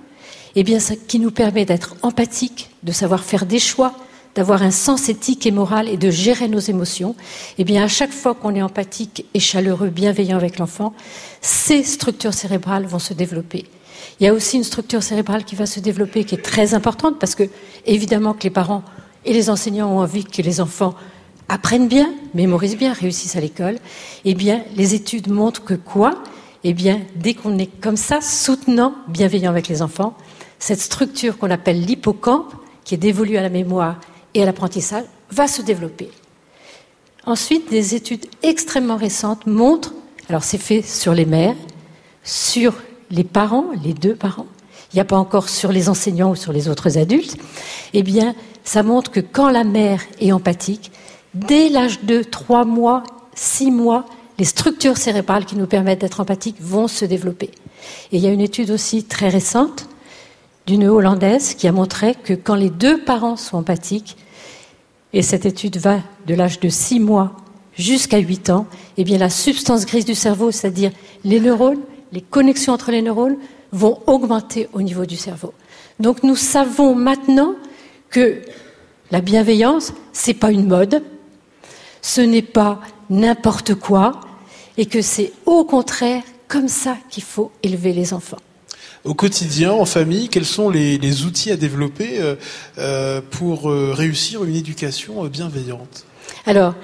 eh bien, ça, qui nous permet d'être empathique, de savoir faire des choix, d'avoir un sens éthique et moral et de gérer nos émotions, eh bien, à chaque fois qu'on est empathique et chaleureux, bienveillant avec l'enfant, ces structures cérébrales vont se développer. Il y a aussi une structure cérébrale qui va se développer qui est très importante parce que, évidemment, que les parents et les enseignants ont envie que les enfants apprennent bien, mémorisent bien, réussissent à l'école, eh bien, les études montrent que quoi? Eh bien, dès qu'on est comme ça, soutenant, bienveillant avec les enfants, cette structure qu'on appelle l'hippocampe, qui est dévolue à la mémoire et à l'apprentissage, va se développer. Ensuite, des études extrêmement récentes montrent, alors c'est fait sur les mères, sur les parents, les deux parents, il n'y a pas encore sur les enseignants ou sur les autres adultes, eh bien, ça montre que quand la mère est empathique, dès l'âge de 3 mois, 6 mois, les structures cérébrales qui nous permettent d'être empathiques vont se développer. Et il y a une étude aussi très récente d'une Hollandaise qui a montré que quand les deux parents sont empathiques, et cette étude va de l'âge de 6 mois jusqu'à 8 ans, eh bien la substance grise du cerveau, c'est-à-dire les neurones, les connexions entre les neurones, vont augmenter au niveau du cerveau. Donc nous savons maintenant que la bienveillance, c'est pas une mode, ce n'est pas n'importe quoi, et que c'est au contraire comme ça qu'il faut élever les enfants. Au quotidien, en famille, quels sont les, outils à développer euh, euh, pour euh, réussir une éducation bienveillante? Alors,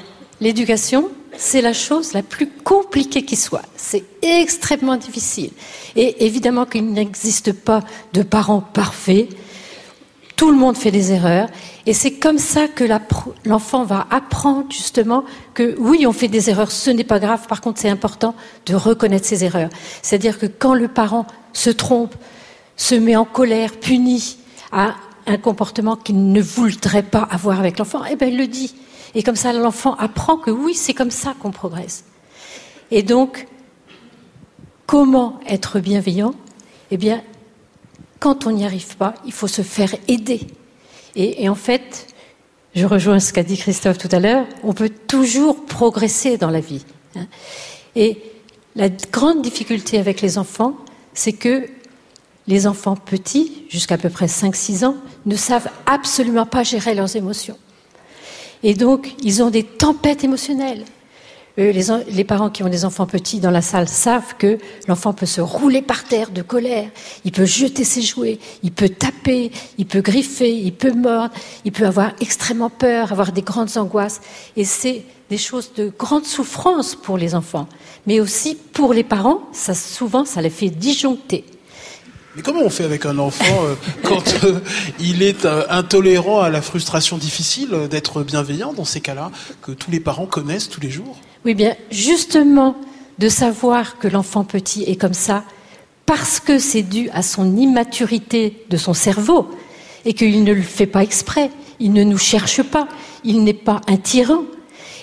l'éducation, c'est la chose la plus compliquée qui soit. C'est extrêmement difficile. Et évidemment qu'il n'existe pas de parents parfaits. Tout le monde fait des erreurs. Et c'est comme ça que l'enfant va apprendre justement que oui, on fait des erreurs, ce n'est pas grave. Par contre, c'est important de reconnaître ses erreurs. C'est-à-dire que quand le parent se trompe, se met en colère, punit, a un comportement qu'il ne voudrait pas avoir avec l'enfant, eh bien, il le dit. Et comme ça, l'enfant apprend que oui, c'est comme ça qu'on progresse. Et donc, comment être bienveillant? Eh bien, quand on n'y arrive pas, il faut se faire aider. Et, en fait, je rejoins ce qu'a dit Christophe tout à l'heure, on peut toujours progresser dans la vie. Hein. Et la grande difficulté avec les enfants, c'est que les enfants petits, jusqu'à peu près 5-6 ans, ne savent absolument pas gérer leurs émotions. Et donc, ils ont des tempêtes émotionnelles. Euh, les, parents qui ont des enfants petits dans la salle savent que l'enfant peut se rouler par terre de colère, il peut jeter ses jouets, il peut taper, il peut griffer, il peut mordre, il peut avoir extrêmement peur, avoir des grandes angoisses. Et c'est des choses de grande souffrance pour les enfants, mais aussi pour les parents, ça, souvent ça les fait disjoncter. Mais comment on fait avec un enfant euh, quand euh, il est euh, intolérant à la frustration difficile d'être bienveillant dans ces cas-là que tous les parents connaissent tous les jours? Oui, bien, justement, de savoir que l'enfant petit est comme ça, parce que c'est dû à son immaturité de son cerveau et qu'il ne le fait pas exprès, il ne nous cherche pas, il n'est pas un tyran.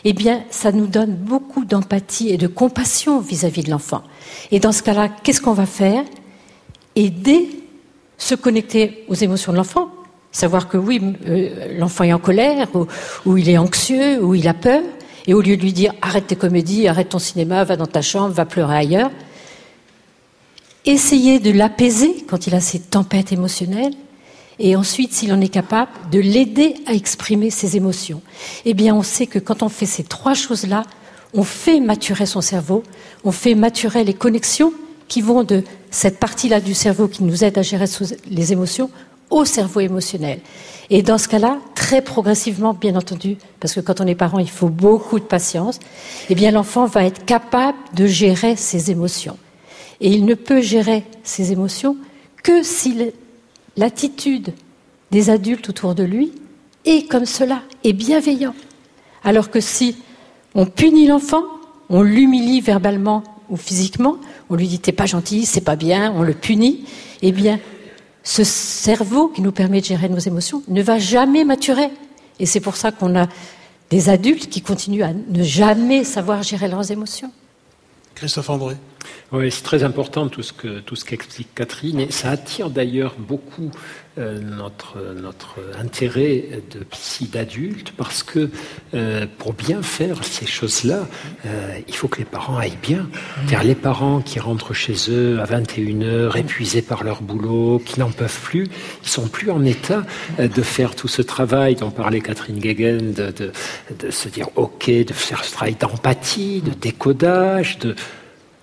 Eh bien, ça nous donne beaucoup d'empathie et de compassion vis-à-vis -vis de l'enfant. Et dans ce cas-là, qu'est-ce qu'on va faire? Aider, se connecter aux émotions de l'enfant, savoir que oui, euh, l'enfant est en colère, ou, il est anxieux, ou il a peur, et au lieu de lui dire arrête tes comédies, arrête ton cinéma, va dans ta chambre, va pleurer ailleurs, essayer de l'apaiser quand il a ses tempêtes émotionnelles, et ensuite, s'il en est capable, de l'aider à exprimer ses émotions. Eh bien, on sait que quand on fait ces trois choses-là, on fait maturer son cerveau, on fait maturer les connexions qui vont de cette partie-là du cerveau qui nous aide à gérer les émotions au cerveau émotionnel. Et dans ce cas-là, très progressivement, bien entendu, parce que quand on est parent, il faut beaucoup de patience, eh bien l'enfant va être capable de gérer ses émotions. Et il ne peut gérer ses émotions que si l'attitude des adultes autour de lui est comme cela, est bienveillant. Alors que si on punit l'enfant, on l'humilie verbalement ou physiquement, on lui dit t'es pas gentil, c'est pas bien, on le punit, eh bien, ce cerveau qui nous permet de gérer nos émotions ne va jamais maturer. Et c'est pour ça qu'on a des adultes qui continuent à ne jamais savoir gérer leurs émotions. Christophe André. Oui, c'est très important tout ce que tout ce qu'explique Catherine et ça attire d'ailleurs beaucoup euh, notre notre intérêt de psy d'adulte parce que euh, pour bien faire ces choses-là, euh, il faut que les parents aillent bien. Car les parents qui rentrent chez eux à 21 heures, épuisés par leur boulot, qui n'en peuvent plus, ils sont plus en état de faire tout ce travail dont parlait Catherine Guéguen, de, de se dire ok, de faire ce travail d'empathie, de décodage, de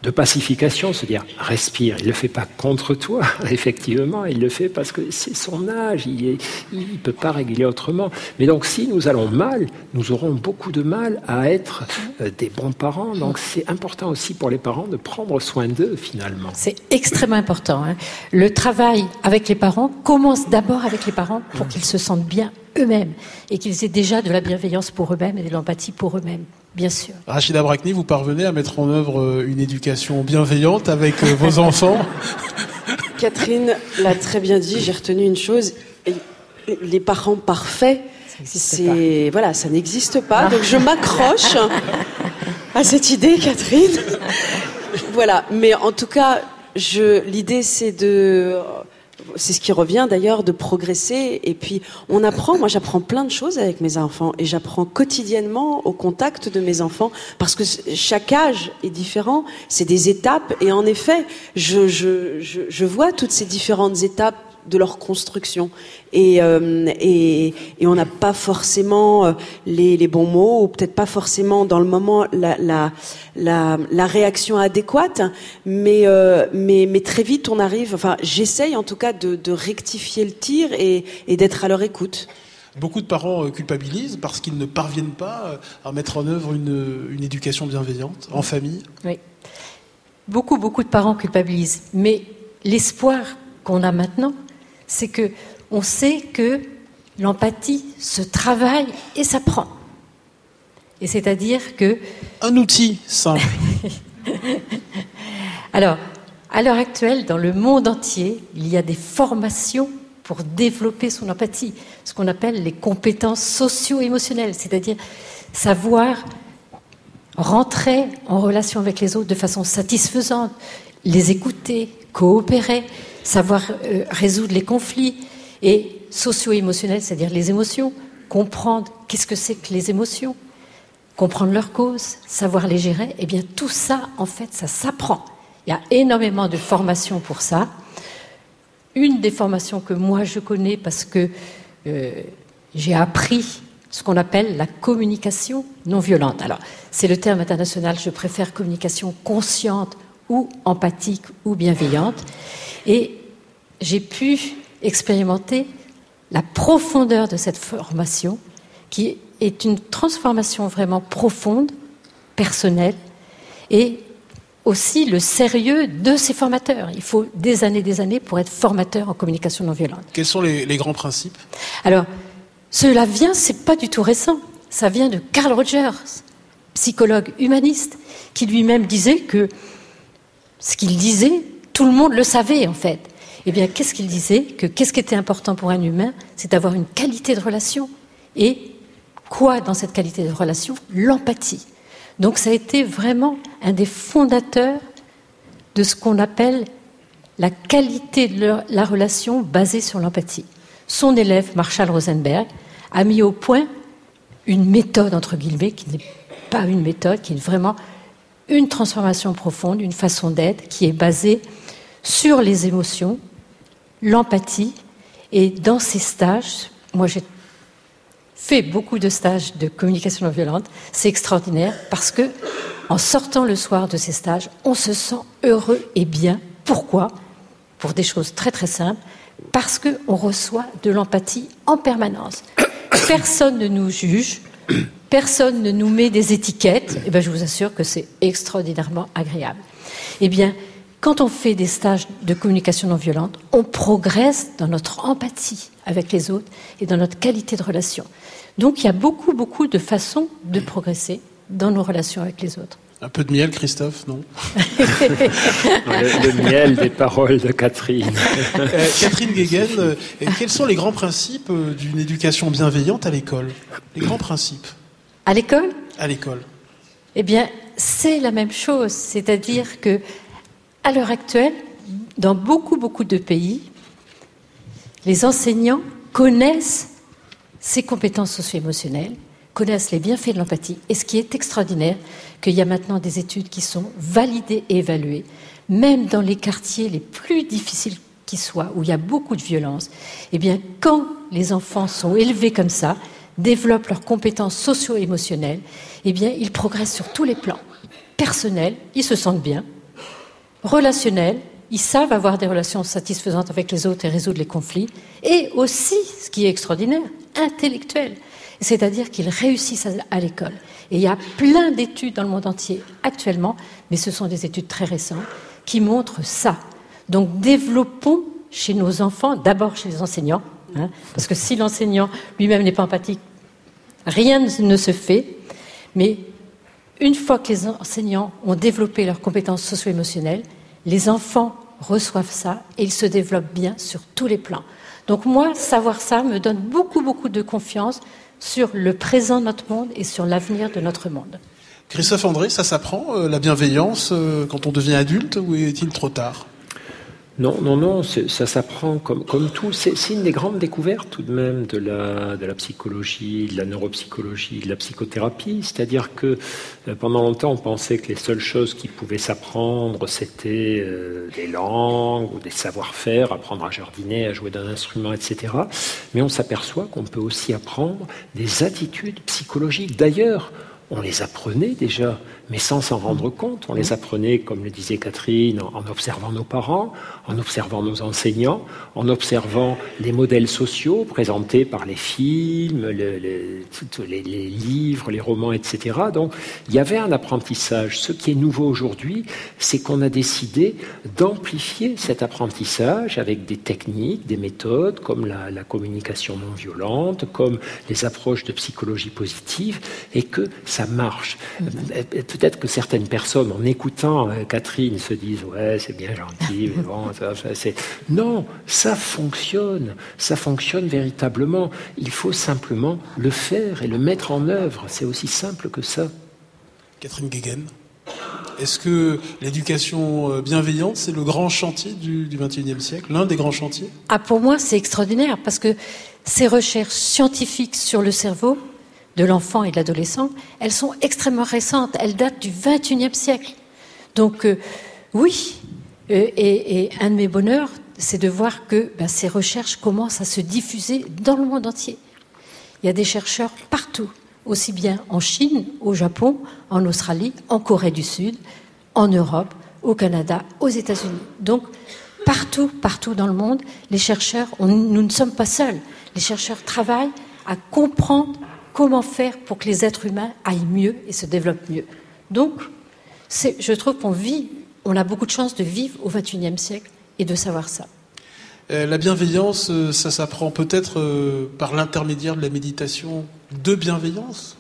de pacification, se dire respire. Il ne le fait pas contre toi, effectivement, il le fait parce que c'est son âge, il ne peut pas réguler autrement. Mais donc si nous allons mal, nous aurons beaucoup de mal à être euh, des bons parents. Donc c'est important aussi pour les parents de prendre soin d'eux finalement. C'est extrêmement important. Hein. Le travail avec les parents commence d'abord avec les parents pour qu'ils se sentent bien eux-mêmes et qu'ils aient déjà de la bienveillance pour eux-mêmes et de l'empathie pour eux-mêmes. Bien sûr. Rachida Brakni, vous parvenez à mettre en œuvre euh, une éducation bienveillante avec euh, vos enfants? Catherine l'a très bien dit, j'ai retenu une chose, les parents parfaits, c'est voilà, ça n'existe pas. Donc je m'accroche à cette idée, Catherine. voilà, mais en tout cas, l'idée c'est de c'est ce qui revient d'ailleurs de progresser. Et puis, on apprend, moi j'apprends plein de choses avec mes enfants et j'apprends quotidiennement au contact de mes enfants parce que chaque âge est différent, c'est des étapes. Et en effet, je, je, je, je vois toutes ces différentes étapes de leur construction. Et, euh, et, et, on n'a pas forcément euh, les, les, bons mots, ou peut-être pas forcément dans le moment la, la, la, la réaction adéquate, mais, euh, mais, mais, très vite on arrive, enfin j'essaye en tout cas de, de rectifier le tir et, et d'être à leur écoute. Beaucoup de parents culpabilisent parce qu'ils ne parviennent pas à mettre en œuvre une, une éducation bienveillante en famille. Oui. Beaucoup, beaucoup de parents culpabilisent. Mais l'espoir qu'on a maintenant, c'est que on sait que l'empathie se travaille et s'apprend. Et c'est-à-dire que un outil simple. Alors, à l'heure actuelle, dans le monde entier, il y a des formations pour développer son empathie, ce qu'on appelle les compétences socio-émotionnelles, c'est-à-dire savoir rentrer en relation avec les autres de façon satisfaisante, les écouter, coopérer, savoir euh, résoudre les conflits et socio-émotionnels, c'est-à-dire les émotions, comprendre qu'est-ce que c'est que les émotions, comprendre leurs causes, savoir les gérer, eh bien tout ça, en fait, ça s'apprend. Il y a énormément de formations pour ça. une des formations que moi je connais parce que euh, j'ai appris ce qu'on appelle la communication non violente. Alors, c'est le terme international, je préfère communication consciente ou empathique ou bienveillante. Et j'ai pu expérimenter la profondeur de cette formation, qui est une transformation vraiment profonde, personnelle, et aussi le sérieux de ces formateurs. Il faut des années, des années pour être formateur en communication non violente. Quels sont les, les grands principes? Alors, cela vient, c'est pas du tout récent. Ça vient de Carl Rogers, psychologue humaniste, qui lui-même disait que ce qu'il disait, tout le monde le savait en fait. Eh bien, qu'est-ce qu'il disait Que qu'est-ce qui était important pour un humain C'est d'avoir une qualité de relation. Et quoi dans cette qualité de relation L'empathie. Donc ça a été vraiment un des fondateurs de ce qu'on appelle la qualité de la relation basée sur l'empathie. Son élève, Marshall Rosenberg, a mis au point une méthode, entre guillemets, qui n'est pas une méthode, qui est vraiment une transformation profonde, une façon d'être qui est basée sur les émotions, l'empathie. Et dans ces stages, moi j'ai fait beaucoup de stages de communication non violente, c'est extraordinaire parce que en sortant le soir de ces stages, on se sent heureux et bien. Pourquoi? Pour des choses très très simples. Parce qu'on reçoit de l'empathie en permanence. Personne ne nous juge, personne ne nous met des étiquettes. Et eh bien, je vous assure que c'est extraordinairement agréable. Eh bien, quand on fait des stages de communication non violente, on progresse dans notre empathie avec les autres et dans notre qualité de relation. Donc il y a beaucoup, beaucoup de façons de progresser dans nos relations avec les autres. Un peu de miel, Christophe, non? Le, miel des paroles de Catherine. Euh, Catherine Guéguen, euh, quels sont les grands principes euh, d'une éducation bienveillante à l'école? Les grands principes À l'école À l'école. Eh bien, c'est la même chose. C'est-à-dire que à l'heure actuelle, dans beaucoup, beaucoup de pays, les enseignants connaissent ces compétences socio-émotionnelles, connaissent les bienfaits de l'empathie. Et ce qui est extraordinaire, qu'il y a maintenant des études qui sont validées et évaluées, même dans les quartiers les plus difficiles qui soient, où il y a beaucoup de violence, eh bien, quand les enfants sont élevés comme ça, développent leurs compétences socio-émotionnelles, eh bien, ils progressent sur tous les plans. Personnels, ils se sentent bien, relationnels, ils savent avoir des relations satisfaisantes avec les autres et résoudre les conflits, et aussi, ce qui est extraordinaire, intellectuels. C'est-à-dire qu'ils réussissent à l'école. Et il y a plein d'études dans le monde entier actuellement, mais ce sont des études très récentes, qui montrent ça. Donc développons chez nos enfants, d'abord chez les enseignants, hein, parce que si l'enseignant lui-même n'est pas empathique, rien ne se fait, mais une fois que les enseignants ont développé leurs compétences socio-émotionnelles, les enfants reçoivent ça et ils se développent bien sur tous les plans. Donc moi, savoir ça me donne beaucoup, beaucoup de confiance sur le présent de notre monde et sur l'avenir de notre monde. Christophe André, ça s'apprend, euh, la bienveillance, euh, quand on devient adulte, ou est-il trop tard? Non, non, non, ça s'apprend comme, tout. C'est une des grandes découvertes tout de même de la, de la psychologie, de la neuropsychologie, de la psychothérapie. C'est-à-dire que euh, pendant longtemps, on pensait que les seules choses qui pouvaient s'apprendre, c'était euh, des langues ou des savoir-faire, apprendre à jardiner, à jouer d'un instrument, etc. Mais on s'aperçoit qu'on peut aussi apprendre des attitudes psychologiques. D'ailleurs, on les apprenait déjà mais sans s'en rendre compte. On les apprenait, comme le disait Catherine, en observant nos parents, en observant nos enseignants, en observant les modèles sociaux présentés par les films, les, les, livres, les romans, etc. Donc il y avait un apprentissage. Ce qui est nouveau aujourd'hui, c'est qu'on a décidé d'amplifier cet apprentissage avec des techniques, des méthodes comme la, la communication non violente, comme les approches de psychologie positive, et que ça marche. Mm-hmm peut-être que certaines personnes, en écoutant euh, Catherine, se disent ouais, c'est bien gentil, mais bon, ça, c'est non, ça fonctionne, ça fonctionne véritablement. Il faut simplement le faire et le mettre en œuvre. C'est aussi simple que ça. Catherine Guéguen. Est-ce que l'éducation euh, bienveillante, c'est le grand chantier du, du XXIe siècle, l'un des grands chantiers? Ah, Pour moi, c'est extraordinaire parce que ces recherches scientifiques sur le cerveau de l'enfant et de l'adolescent, elles sont extrêmement récentes. Elles datent du XXIe siècle. Donc, euh, oui. Euh, et, un de mes bonheurs, c'est de voir que ben, ces recherches commencent à se diffuser dans le monde entier. Il y a des chercheurs partout, aussi bien en Chine, au Japon, en Australie, en Corée du Sud, en Europe, au Canada, aux États-Unis. Donc, partout, partout dans le monde, les chercheurs, nous ne sommes pas seuls. Les chercheurs travaillent à comprendre comment faire pour que les êtres humains aillent mieux et se développent mieux. Donc, je trouve qu'on vit, on a beaucoup de chance de vivre au XXIe siècle et de savoir ça. Euh, la bienveillance, euh, ça s'apprend peut-être euh, par l'intermédiaire de la méditation de bienveillance?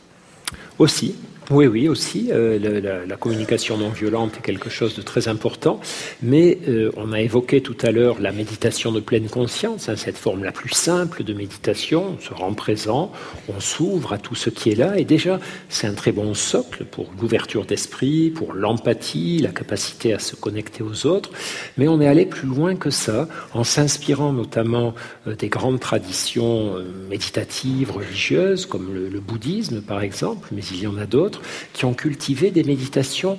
Aussi, oui, oui, aussi. Euh, la, communication non violente est quelque chose de très important. Mais euh, on a évoqué tout à l'heure la méditation de pleine conscience, hein, cette forme la plus simple de méditation. On se rend présent, on s'ouvre à tout ce qui est là. Et déjà, c'est un très bon socle pour l'ouverture d'esprit, pour l'empathie, la capacité à se connecter aux autres. Mais on est allé plus loin que ça, en s'inspirant notamment euh, des grandes traditions méditatives, religieuses, comme le bouddhisme par exemple, mais il y en a d'autres qui ont cultivé des méditations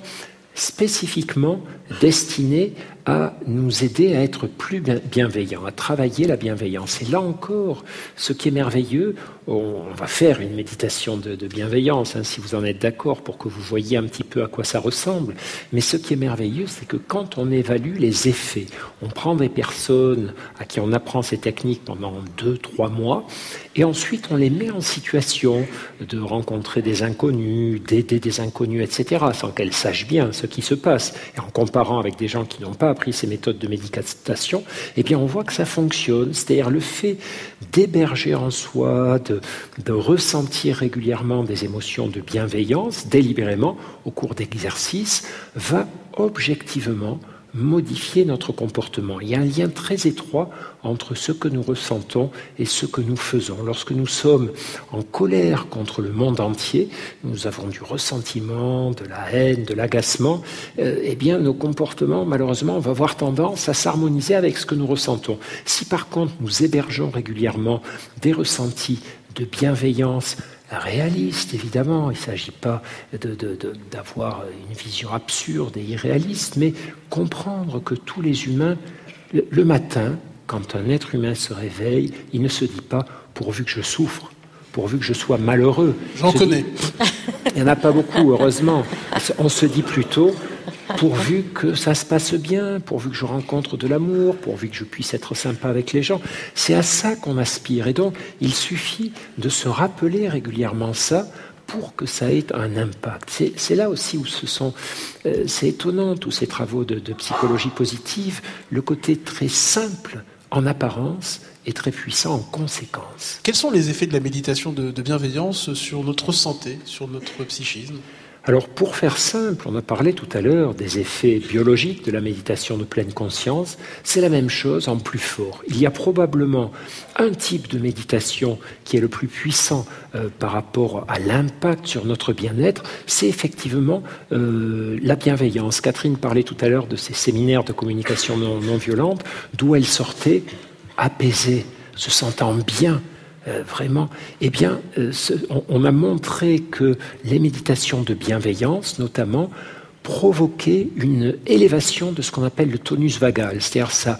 spécifiquement destinées à nous aider à être plus bienveillants, à travailler la bienveillance. Et là encore, ce qui est merveilleux, on va faire une méditation de, bienveillance, hein, si vous en êtes d'accord, pour que vous voyez un petit peu à quoi ça ressemble. Mais ce qui est merveilleux, c'est que quand on évalue les effets, on prend des personnes à qui on apprend ces techniques pendant deux, trois mois, et ensuite on les met en situation de rencontrer des inconnus, d'aider des inconnus, etc., sans qu'elles sachent bien ce qui se passe. Et en comparant avec des gens qui n'ont pas appris ces méthodes de méditation, eh bien on voit que ça fonctionne. C'est-à-dire le fait d'héberger en soi, de, de ressentir régulièrement des émotions de bienveillance, délibérément, au cours d'exercices, va objectivement modifier notre comportement. Il y a un lien très étroit entre ce que nous ressentons et ce que nous faisons. Lorsque nous sommes en colère contre le monde entier, nous avons du ressentiment, de la haine, de l'agacement, euh, eh bien nos comportements, malheureusement, vont avoir tendance à s'harmoniser avec ce que nous ressentons. Si par contre nous hébergeons régulièrement des ressentis de bienveillance, réaliste, évidemment. Il ne s'agit pas d'avoir une vision absurde et irréaliste, mais comprendre que tous les humains, le, matin, quand un être humain se réveille, il ne se dit pas pourvu que je souffre, pourvu que je sois malheureux. J'en connais. il n'y en a pas beaucoup, heureusement. On se dit plutôt pourvu que ça se passe bien, pourvu que je rencontre de l'amour, pourvu que je puisse être sympa avec les gens. C'est à ça qu'on aspire. Et donc, il suffit de se rappeler régulièrement ça pour que ça ait un impact. C'est là aussi où ce sont, euh, c'est étonnant tous ces travaux de, psychologie positive, le côté très simple en apparence et très puissant en conséquence. Quels sont les effets de la méditation de bienveillance sur notre santé, sur notre psychisme? Alors pour faire simple, on a parlé tout à l'heure des effets biologiques de la méditation de pleine conscience, c'est la même chose en plus fort. Il y a probablement un type de méditation qui est le plus puissant euh, par rapport à l'impact sur notre bien-être, c'est effectivement euh, la bienveillance. Catherine parlait tout à l'heure de ces séminaires de communication non, non violente, d'où elle sortait apaisée, se sentant bien, euh, vraiment, eh bien, euh, on, a montré que les méditations de bienveillance, notamment, provoquaient une élévation de ce qu'on appelle le tonus vagal, c'est-à-dire ça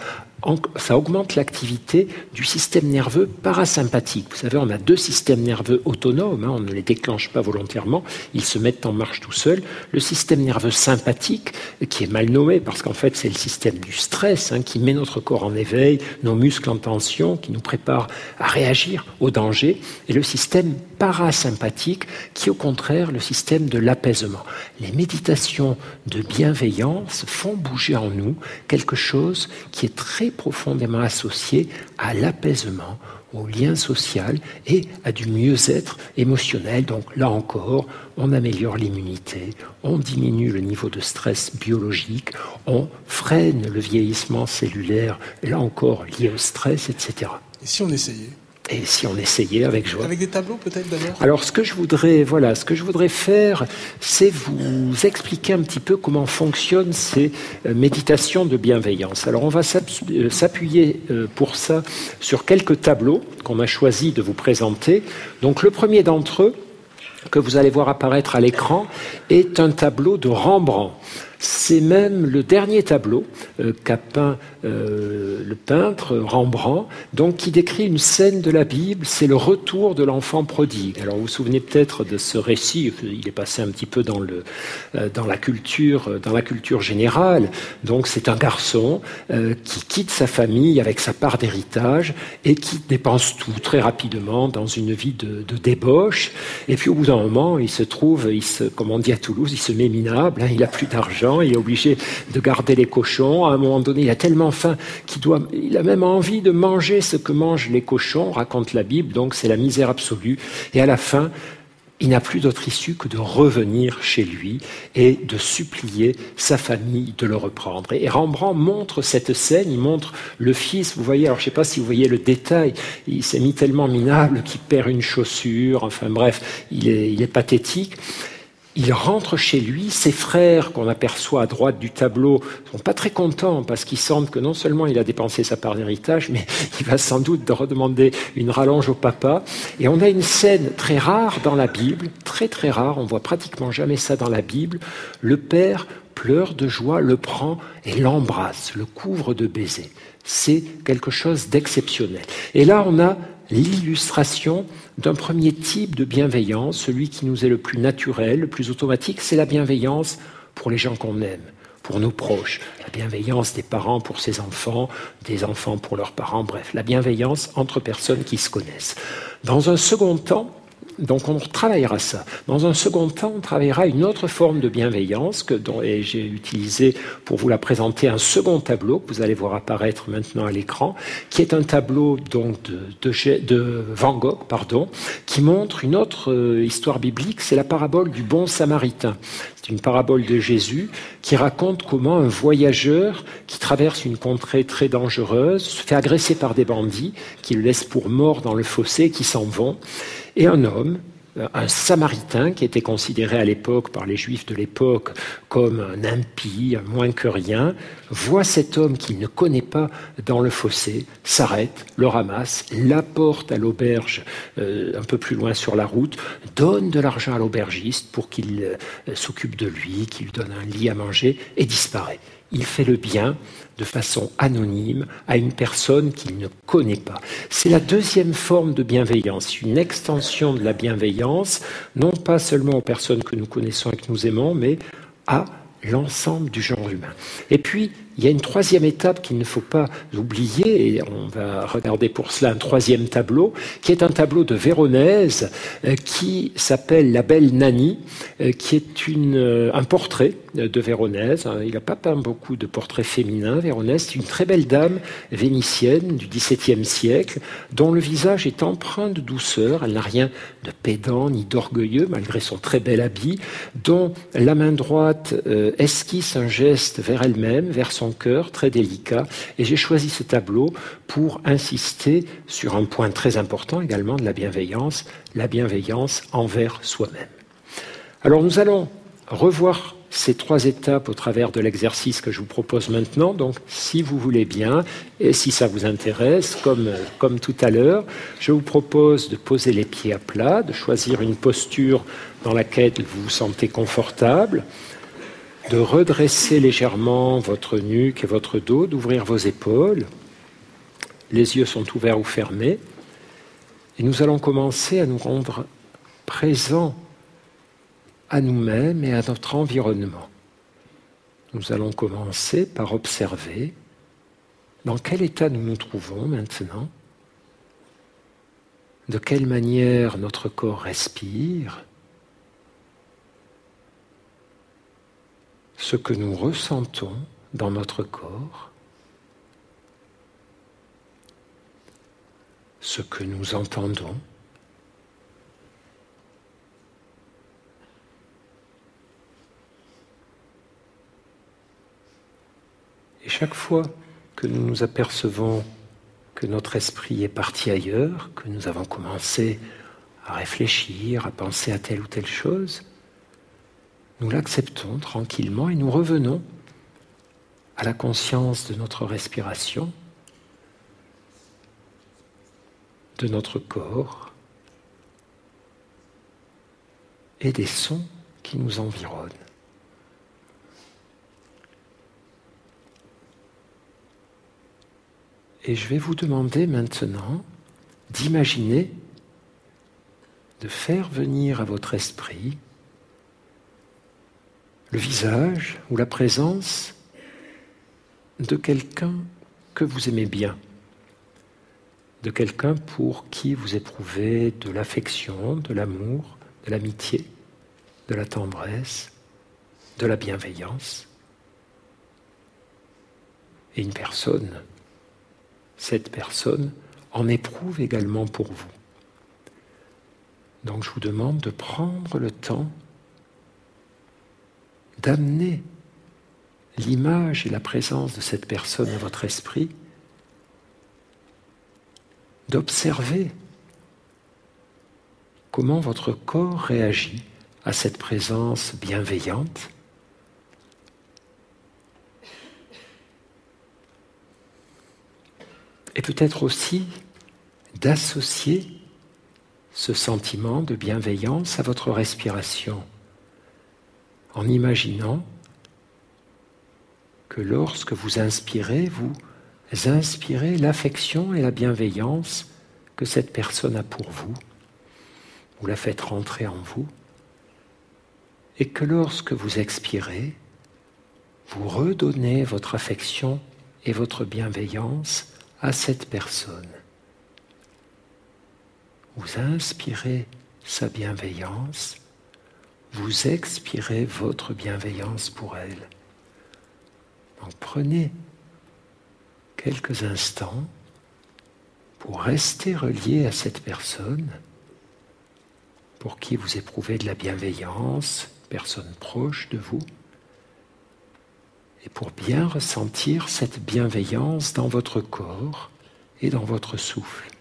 ça augmente l'activité du système nerveux parasympathique. Vous savez, on a deux systèmes nerveux autonomes, hein, on ne les déclenche pas volontairement, ils se mettent en marche tout seuls. Le système nerveux sympathique, qui est mal nommé parce qu'en fait c'est le système du stress hein, qui met notre corps en éveil, nos muscles en tension, qui nous prépare à réagir au danger, et le système parasympathique qui est au contraire le système de l'apaisement. Les méditations de bienveillance font bouger en nous quelque chose qui est très profondément associé à l'apaisement, au lien social et à du mieux-être émotionnel. Donc là encore, on améliore l'immunité, on diminue le niveau de stress biologique, on freine le vieillissement cellulaire, là encore lié au stress, etc. Et si on essayait? Et si on essayait avec joie. Avec des tableaux peut-être d'abord Alors ce que je voudrais, voilà, ce que je voudrais faire, c'est vous expliquer un petit peu comment fonctionnent ces euh, méditations de bienveillance. Alors on va euh, s'appuyer euh, pour ça sur quelques tableaux qu'on a choisi de vous présenter. Donc le premier d'entre eux, que vous allez voir apparaître à l'écran, est un tableau de Rembrandt. C'est même le dernier tableau euh, qu'a peint euh, le peintre Rembrandt, donc qui décrit une scène de la Bible, c'est le retour de l'enfant prodigue. Alors vous vous souvenez peut-être de ce récit, il est passé un petit peu dans, euh, la, culture, dans la culture générale. Donc c'est un garçon qui quitte sa famille avec sa part d'héritage et qui dépense tout très rapidement dans une vie de, débauche. Et puis au bout d'un moment, il se trouve, comme on dit à Toulouse, il se met minable, hein, il a plus d'argent, il est obligé de garder les cochons. À un moment donné, il a tellement faim qu'il doit, il a même envie de manger ce que mangent les cochons, raconte la Bible, donc c'est la misère absolue. Et à la fin, il n'a plus d'autre issue que de revenir chez lui et de supplier sa famille de le reprendre. Et Rembrandt montre cette scène, il montre le fils, vous voyez, alors je ne sais pas si vous voyez le détail, il s'est mis tellement minable qu'il perd une chaussure, enfin bref, il est, il est pathétique il rentre chez lui, ses frères qu'on aperçoit à droite du tableau sont pas très contents parce qu'ils sentent que non seulement il a dépensé sa part d'héritage, mais il va sans doute redemander une rallonge au papa. Et on a une scène très rare dans la Bible, très très rare, on voit pratiquement jamais ça dans la Bible. Le père pleure de joie, le prend et l'embrasse, le couvre de baisers. C'est quelque chose d'exceptionnel. Et là, on a l'illustration d'un premier type de bienveillance, celui qui nous est le plus naturel, le plus automatique, c'est la bienveillance pour les gens qu'on aime, pour nos proches, la bienveillance des parents pour ses enfants, des enfants pour leurs parents, bref, la bienveillance entre personnes qui se connaissent. Dans un second temps, donc on travaillera ça. Dans un second temps, on travaillera une autre forme de bienveillance que dont, j'ai utilisé pour vous la présenter un second tableau que vous allez voir apparaître maintenant à l'écran, qui est un tableau donc de, de, Van Gogh, pardon, qui montre une autre euh, histoire biblique, c'est la parabole du bon samaritain. C'est une parabole de Jésus qui raconte comment un voyageur qui traverse une contrée très dangereuse se fait agresser par des bandits qui le laissent pour mort dans le fossé, qui s'en vont. Et un homme, un samaritain qui était considéré à l'époque par les juifs de l'époque comme un impie, moins que rien, voit cet homme qu'il ne connaît pas dans le fossé, s'arrête, le ramasse, l'apporte à l'auberge euh, un peu plus loin sur la route, donne de l'argent à l'aubergiste pour qu'il euh, s'occupe de lui, qu'il lui donne un lit à manger et disparaît. Il fait le bien de façon anonyme à une personne qu'il ne connaît pas. C'est la deuxième forme de bienveillance, une extension de la bienveillance, non pas seulement aux personnes que nous connaissons et que nous aimons, mais à l'ensemble du genre humain. Et puis, il y a une troisième étape qu'il ne faut pas oublier, et on va regarder pour cela un troisième tableau, qui est un tableau de Véronèse euh, qui s'appelle La Belle Nani, euh, qui est euh, un portrait de Véronèse. Il n'a pas peint beaucoup de portraits féminins. Véronèse, c'est une très belle dame vénitienne du XVIIe siècle, dont le visage est empreint de douceur. Elle n'a rien de pédant ni d'orgueilleux, malgré son très bel habit, dont la main droite esquisse un geste vers elle-même, vers son cœur, très délicat. Et j'ai choisi ce tableau pour insister sur un point très important également de la bienveillance, la bienveillance envers soi-même. Alors nous allons revoir ces trois étapes au travers de l'exercice que je vous propose maintenant. Donc, si vous voulez bien, et si ça vous intéresse, comme, comme tout à l'heure, je vous propose de poser les pieds à plat, de choisir une posture dans laquelle vous vous sentez confortable, de redresser légèrement votre nuque et votre dos, d'ouvrir vos épaules. Les yeux sont ouverts ou fermés. Et nous allons commencer à nous rendre présents à nous-mêmes et à notre environnement. Nous allons commencer par observer dans quel état nous nous trouvons maintenant, de quelle manière notre corps respire, ce que nous ressentons dans notre corps, ce que nous entendons. Et chaque fois que nous nous apercevons que notre esprit est parti ailleurs, que nous avons commencé à réfléchir, à penser à telle ou telle chose, nous l'acceptons tranquillement et nous revenons à la conscience de notre respiration, de notre corps et des sons qui nous environnent. Et je vais vous demander maintenant d'imaginer, de faire venir à votre esprit le visage ou la présence de quelqu'un que vous aimez bien, de quelqu'un pour qui vous éprouvez de l'affection, de l'amour, de l'amitié, de la tendresse, de la bienveillance. Et une personne, cette personne, en éprouve également pour vous. Donc je vous demande de prendre le temps d'amener l'image et la présence de cette personne à votre esprit, d'observer comment votre corps réagit à cette présence bienveillante. Et peut-être aussi d'associer ce sentiment de bienveillance à votre respiration en imaginant que lorsque vous inspirez, vous inspirez l'affection et la bienveillance que cette personne a pour vous. Vous la faites rentrer en vous. Et que lorsque vous expirez, vous redonnez votre affection et votre bienveillance à cette personne. Vous inspirez sa bienveillance, vous expirez votre bienveillance pour elle. Donc prenez quelques instants pour rester relié à cette personne pour qui vous éprouvez de la bienveillance, personne proche de vous, et pour bien ressentir cette bienveillance dans votre corps et dans votre souffle.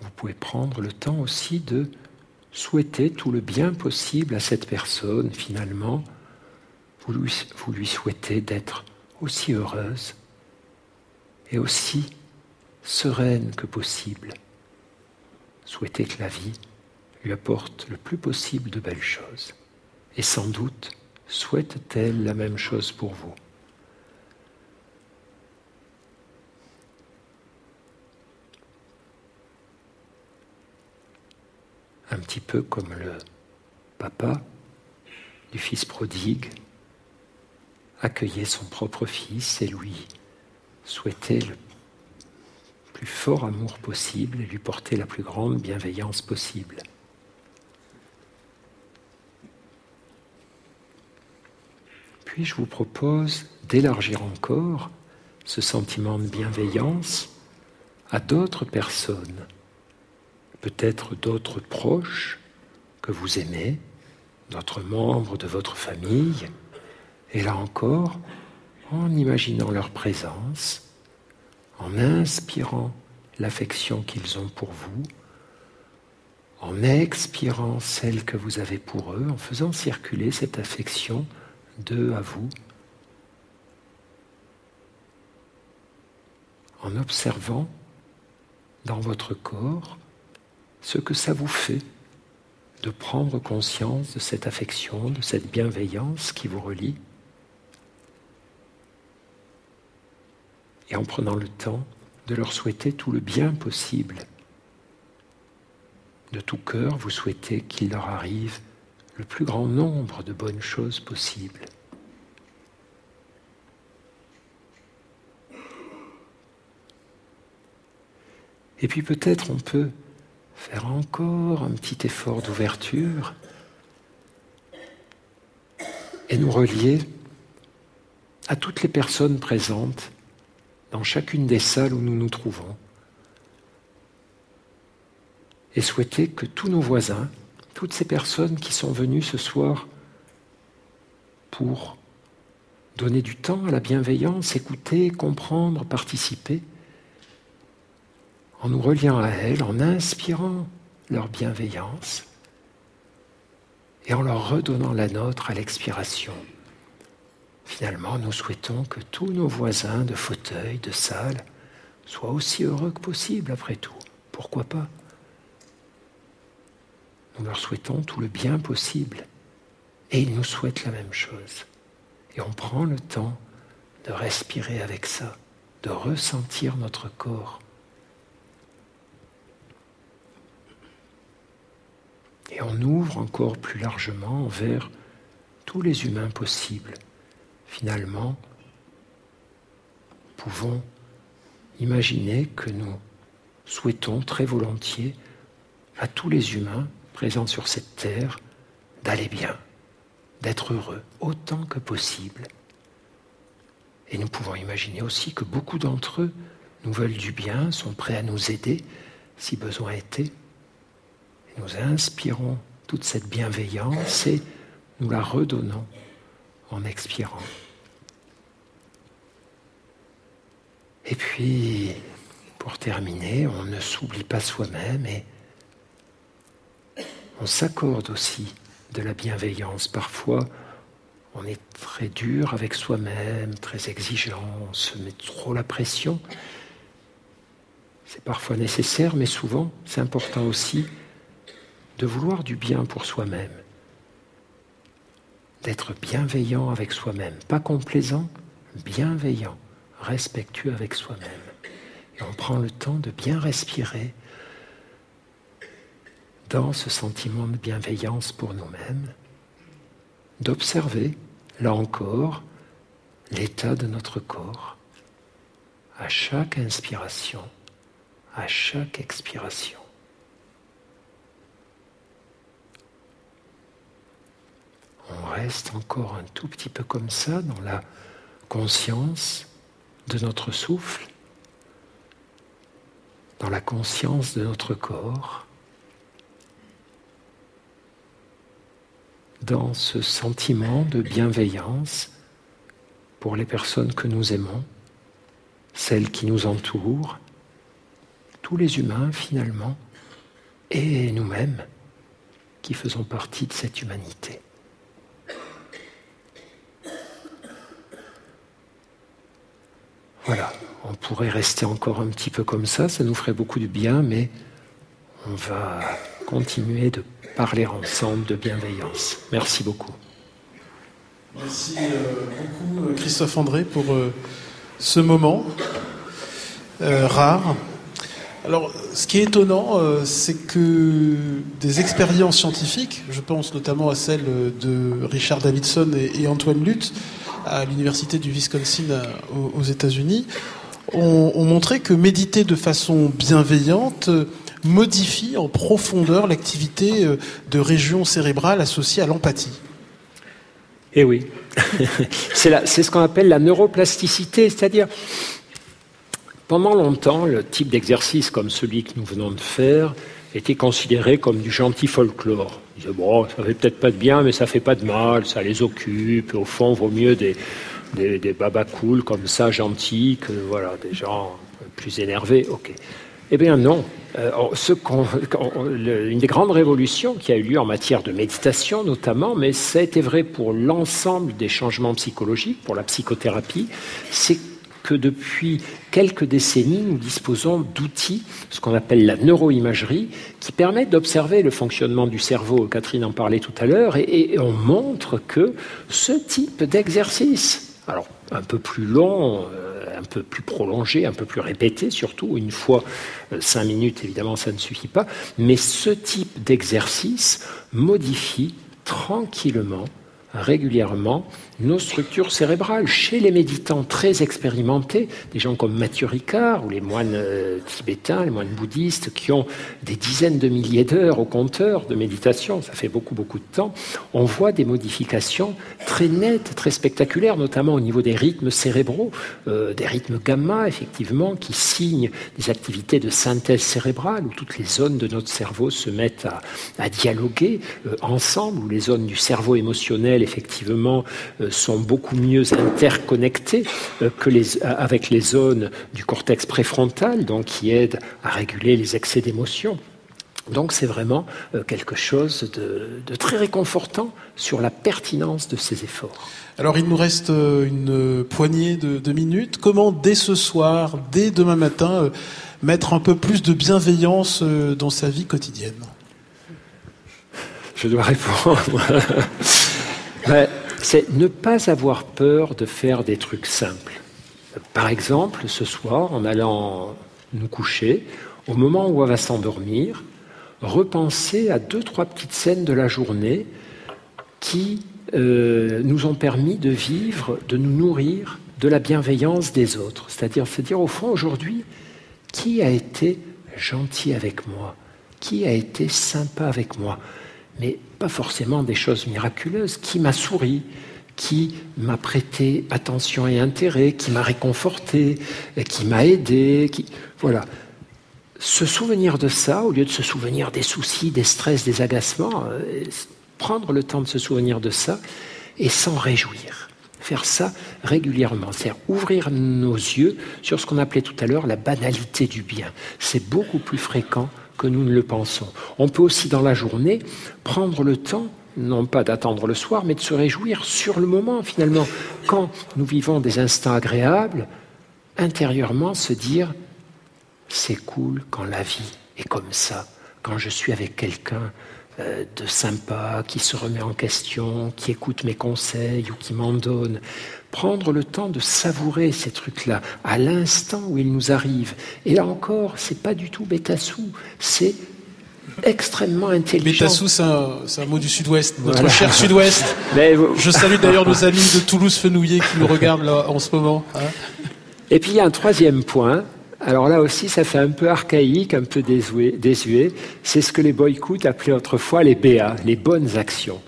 Vous pouvez prendre le temps aussi de souhaiter tout le bien possible à cette personne, finalement. Vous lui souhaitez d'être aussi heureuse et aussi sereine que possible. Souhaitez que la vie lui apporte le plus possible de belles choses. Et sans doute souhaite-t-elle la même chose pour vous. un petit peu comme le papa du fils prodigue accueillait son propre fils et lui souhaitait le plus fort amour possible et lui porter la plus grande bienveillance possible. Je vous propose d'élargir encore ce sentiment de bienveillance à d'autres personnes peut-être d'autres proches que vous aimez, d'autres membres de votre famille, et là encore, en imaginant leur présence, en inspirant l'affection qu'ils ont pour vous, en expirant celle que vous avez pour eux, en faisant circuler cette affection d'eux à vous, en observant dans votre corps ce que ça vous fait de prendre conscience de cette affection, de cette bienveillance qui vous relie. Et en prenant le temps de leur souhaiter tout le bien possible. De tout cœur, vous souhaitez qu'il leur arrive le plus grand nombre de bonnes choses possibles. Et puis peut-être on peut faire encore un petit effort d'ouverture et nous relier à toutes les personnes présentes dans chacune des salles où nous nous trouvons et souhaiter que tous nos voisins, toutes ces personnes qui sont venues ce soir pour donner du temps à la bienveillance, écouter, comprendre, participer, en nous reliant à elles, en inspirant leur bienveillance et en leur redonnant la nôtre à l'expiration. Finalement, nous souhaitons que tous nos voisins de fauteuils, de salle, soient aussi heureux que possible après tout. Pourquoi pas? Nous leur souhaitons tout le bien possible. Et ils nous souhaitent la même chose. Et on prend le temps de respirer avec ça, de ressentir notre corps. Et on ouvre encore plus largement vers tous les humains possibles. Finalement, pouvons imaginer que nous souhaitons très volontiers à tous les humains présents sur cette terre d'aller bien, d'être heureux autant que possible. Et nous pouvons imaginer aussi que beaucoup d'entre eux nous veulent du bien, sont prêts à nous aider si besoin était. Nous inspirons toute cette bienveillance et nous la redonnons en expirant. Et puis, pour terminer, on ne s'oublie pas soi-même et on s'accorde aussi de la bienveillance. Parfois, on est très dur avec soi-même, très exigeant, on se met trop la pression. C'est parfois nécessaire, mais souvent, c'est important aussi de vouloir du bien pour soi-même, d'être bienveillant avec soi-même, pas complaisant, bienveillant respectueux avec soi-même. Et on prend le temps de bien respirer dans ce sentiment de bienveillance pour nous-mêmes, d'observer, là encore, l'état de notre corps à chaque inspiration, à chaque expiration. On reste encore un tout petit peu comme ça dans la conscience de notre souffle, dans la conscience de notre corps, dans ce sentiment de bienveillance pour les personnes que nous aimons, celles qui nous entourent, tous les humains finalement, et nous-mêmes qui faisons partie de cette humanité. Voilà, on pourrait rester encore un petit peu comme ça, ça nous ferait beaucoup de bien, mais on va continuer de parler ensemble de bienveillance. Merci beaucoup. Merci euh, beaucoup Christophe André pour euh, ce moment euh, rare. Alors, ce qui est étonnant, c'est que des expériences scientifiques, je pense notamment à celle de Richard Davidson et Antoine Lutte, à l'université du Wisconsin euh, aux États-Unis ont, montré que méditer de façon bienveillante euh, modifie en profondeur l'activité euh, de régions cérébrales associées à l'empathie. Eh oui, c'est ce qu'on appelle la neuroplasticité, c'est-à-dire pendant longtemps, le type d'exercice comme celui que nous venons de faire était considéré comme du gentil folklore. Bon, ça fait peut-être pas de bien, mais ça fait pas de mal, ça les occupe, au fond, vaut mieux des, des, des comme ça, gentils, que voilà, des gens plus énervés. Ok. Eh bien non. Euh, une des grandes révolutions qui a eu lieu en matière de méditation notamment, mais ça a été vrai pour l'ensemble des changements psychologiques, pour la psychothérapie, c'est que depuis quelques décennies, nous disposons d'outils, ce qu'on appelle la neuroimagerie, qui permettent d'observer le fonctionnement du cerveau. Catherine en parlait tout à l'heure, et, on montre que ce type d'exercice, alors un peu plus long, euh, un peu plus prolongé, un peu plus répété surtout, une fois euh, cinq minutes évidemment ça ne suffit pas, mais ce type d'exercice modifie tranquillement, régulièrement, nos structures cérébrales. Chez les méditants très expérimentés, des gens comme Mathieu Ricard ou les moines euh, tibétains, les moines bouddhistes qui ont des dizaines de milliers d'heures au compteur de méditation, ça fait beaucoup beaucoup de temps, on voit des modifications très nettes, très spectaculaires, notamment au niveau des rythmes cérébraux, euh, des rythmes gamma effectivement, qui signent des activités de synthèse cérébrale où toutes les zones de notre cerveau se mettent à, dialoguer euh, ensemble, où les zones du cerveau émotionnel effectivement sont beaucoup mieux interconnectés euh, que les, euh, avec les zones du cortex préfrontal, donc qui aident à réguler les excès d'émotion. Donc c'est vraiment euh, quelque chose de, très réconfortant sur la pertinence de ces efforts. Alors il nous reste euh, une poignée de, minutes. Comment dès ce soir, dès demain matin, euh, mettre un peu plus de bienveillance dans sa vie quotidienne? Je dois répondre. c'est ne pas avoir peur de faire des trucs simples. Par exemple, ce soir, en allant nous coucher, au moment où on va s'endormir, repenser à deux, trois petites scènes de la journée qui euh, nous ont permis de vivre, de nous nourrir de la bienveillance des autres. C'est-à-dire se dire au fond aujourd'hui, qui a été gentil avec moi? Qui a été sympa avec moi? Mais pas forcément des choses miraculeuses. Qui m'a souri qui m'a prêté attention et intérêt, qui m'a réconforté, qui m'a aidé, qui... voilà se souvenir de ça, au lieu de se souvenir des soucis, des stress, des agacements, euh, prendre le temps de se souvenir de ça et s'en réjouir. Faire ça régulièrement, c'est-à-dire ouvrir nos yeux sur ce qu'on appelait tout à l'heure la banalité du bien. C'est beaucoup plus fréquent que nous ne le pensons. On peut aussi dans la journée prendre le temps non pas d'attendre le soir, mais de se réjouir sur le moment finalement. Quand nous vivons des instants agréables, intérieurement se dire c'est cool quand la vie est comme ça, quand je suis avec quelqu'un de sympa, qui se remet en question, qui écoute mes conseils ou qui m'en donne. Prendre le temps de savourer ces trucs-là à l'instant où ils nous arrivent. Et là encore, c'est pas du tout bêtassou, c'est extrêmement intelligent. Bêtassou, c'est un, mot du sud-ouest, notre cher sud-ouest. Je salue d'ailleurs nos amis de Toulouse-Fenouillet qui nous regardent là, en ce moment. Hein. Et puis il y a un troisième point, alors là aussi, ça fait un peu archaïque, un peu désuet. C'est ce que les boycouts appelaient autrefois les BA, les bonnes actions.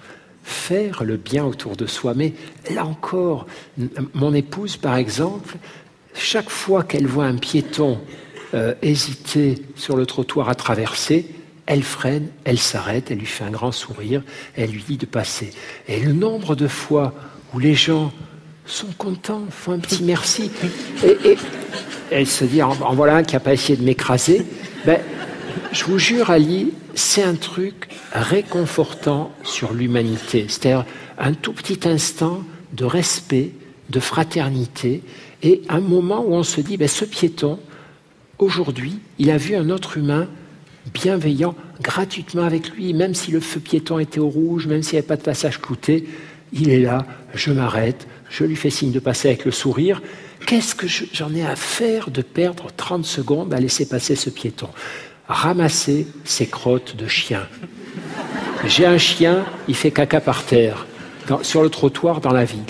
Faire le bien autour de soi. Mais là encore, mon épouse, par exemple, chaque fois qu'elle voit un piéton euh, hésiter sur le trottoir à traverser, elle freine, elle s'arrête, elle lui fait un grand sourire, elle lui dit de passer. Et le nombre de fois où les gens sont contents, font un petit merci. Et, elle se dit, en, voilà un qui n'a pas essayé de m'écraser. Ben, je vous jure, Ali, c'est un truc réconfortant sur l'humanité. C'est-à-dire un tout petit instant de respect, de fraternité, et un moment où on se dit, ben, ce piéton, aujourd'hui, il a vu un autre humain bienveillant gratuitement avec lui, même si le feu piéton était au rouge, même s'il n'y avait pas de passage clouté, il est là, je m'arrête, je lui fais signe de passer avec le sourire. Qu'est-ce que j'en ai à faire de perdre 30 secondes à laisser passer ce piéton? Ramasser ses crottes de chien. J'ai un chien, il fait caca par terre, sur le trottoir dans la ville.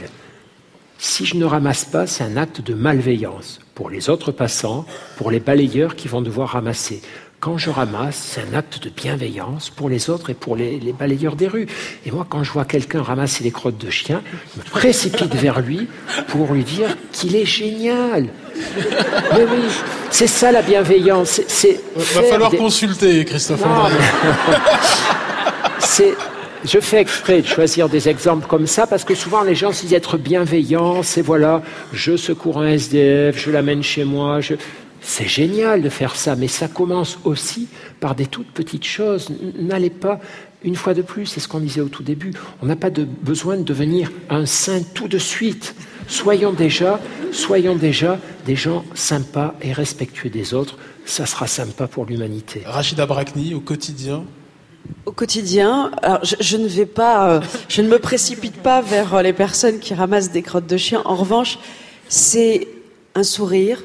Si je ne ramasse pas, c'est un acte de malveillance pour les autres passants, pour les balayeurs qui vont devoir ramasser quand je ramasse, c'est un acte de bienveillance pour les autres et pour les, balayeurs des rues. Et moi, quand je vois quelqu'un ramasser les crottes de chien, je me précipite vers lui pour lui dire qu'il est génial. Mais oui, c'est ça la bienveillance. C'est Il va falloir consulter, Christophe. c'est je fais exprès de choisir des exemples comme ça parce que souvent les gens se disent être bienveillants, c'est voilà, je secours un SDF, je l'amène chez moi, je... C'est génial de faire ça, mais ça commence aussi par des toutes petites choses. N'allez pas, une fois de plus, c'est ce qu'on disait au tout début, on n'a pas de besoin de devenir un saint tout de suite. Soyons déjà, soyons déjà des gens sympas et respectueux des autres. Ça sera sympa pour l'humanité. Rachida Brakni, au quotidien, au quotidien, alors je, ne vais pas, euh, je ne me précipite pas vers euh, les personnes qui ramassent des crottes de chien. En revanche, c'est un sourire,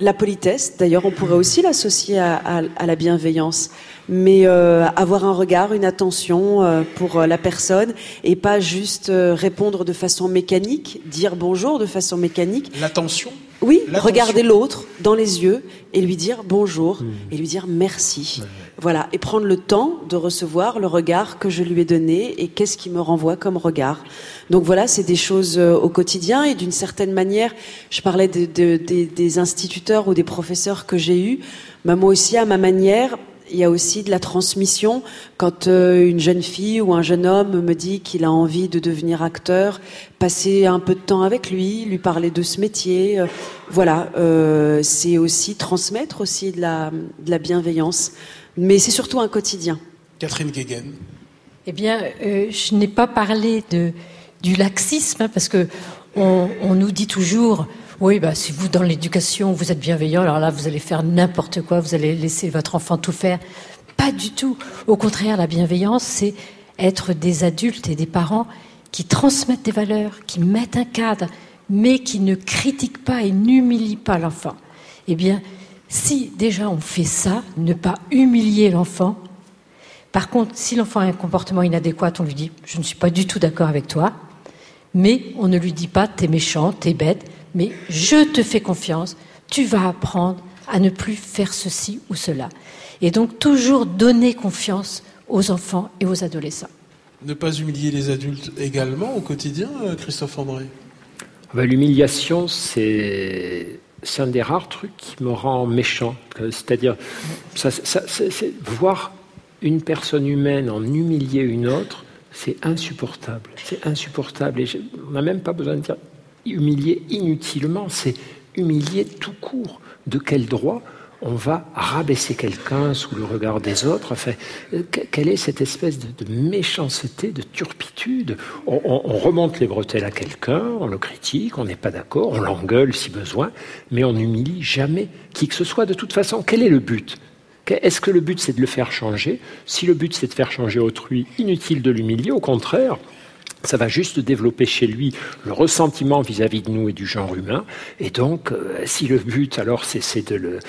la politesse, d'ailleurs, on pourrait aussi l'associer à, la bienveillance, mais euh, avoir un regard, une attention euh, pour la personne et pas juste répondre de façon mécanique, dire bonjour de façon mécanique. L'attention? Oui, regarder l'autre dans les yeux et lui dire bonjour mmh. et lui dire merci. Voilà, et prendre le temps de recevoir le regard que je lui ai donné et qu'est-ce qui me renvoie comme regard. Donc voilà, c'est des choses euh, au quotidien et d'une certaine manière, je parlais des instituteurs ou des professeurs que j'ai eus, bah, moi aussi à ma manière, il y a aussi de la transmission. Quand euh, une jeune fille ou un jeune homme me dit qu'il a envie de devenir acteur, passer un peu de temps avec lui, lui parler de ce métier, euh, voilà, c'est aussi transmettre aussi de la, de la bienveillance. Mais c'est surtout un quotidien. Catherine Guéguen. Eh bien, euh, je n'ai pas parlé de, du laxisme, hein, parce que on, on, nous dit toujours, oui, bah, si vous, dans l'éducation, vous êtes bienveillant, alors là, vous allez faire n'importe quoi, vous allez laisser votre enfant tout faire. Pas du tout. Au contraire, la bienveillance, c'est être des adultes et des parents qui transmettent des valeurs, qui mettent un cadre, mais qui ne critiquent pas et n'humilient pas l'enfant. Eh bien, si déjà on fait ça, ne pas humilier l'enfant, par contre, si l'enfant a un comportement inadéquat, on lui dit Je ne suis pas du tout d'accord avec toi, mais on ne lui dit pas T'es méchant, t'es bête, mais je te fais confiance, tu vas apprendre à ne plus faire ceci ou cela. Et donc, toujours donner confiance aux enfants et aux adolescents. Ne pas humilier les adultes également au quotidien, euh, Christophe André? Ah ben, L'humiliation, c'est un des rares trucs qui me rend méchant. Euh, c'est-à-dire, ça, ça, voir une personne humaine en humilier une autre, c'est insupportable. C'est insupportable. Et on n'a même pas besoin de dire humilier inutilement, c'est humilier tout court. De quel droit on va rabaisser quelqu'un sous le regard des autres? Enfin, Quelle est cette espèce de, méchanceté, de turpitude? On, on, remonte les bretelles à quelqu'un, on le critique, on n'est pas d'accord, on l'engueule si besoin, mais on n'humilie jamais qui que ce soit de toute façon. Quel est le but? Est-ce que le but c'est de le faire changer? Si le but c'est de faire changer autrui, inutile de l'humilier, au contraire, ça va juste développer chez lui le ressentiment vis-à-vis de nous et du genre humain. Et donc, euh, si le but, alors, c'est de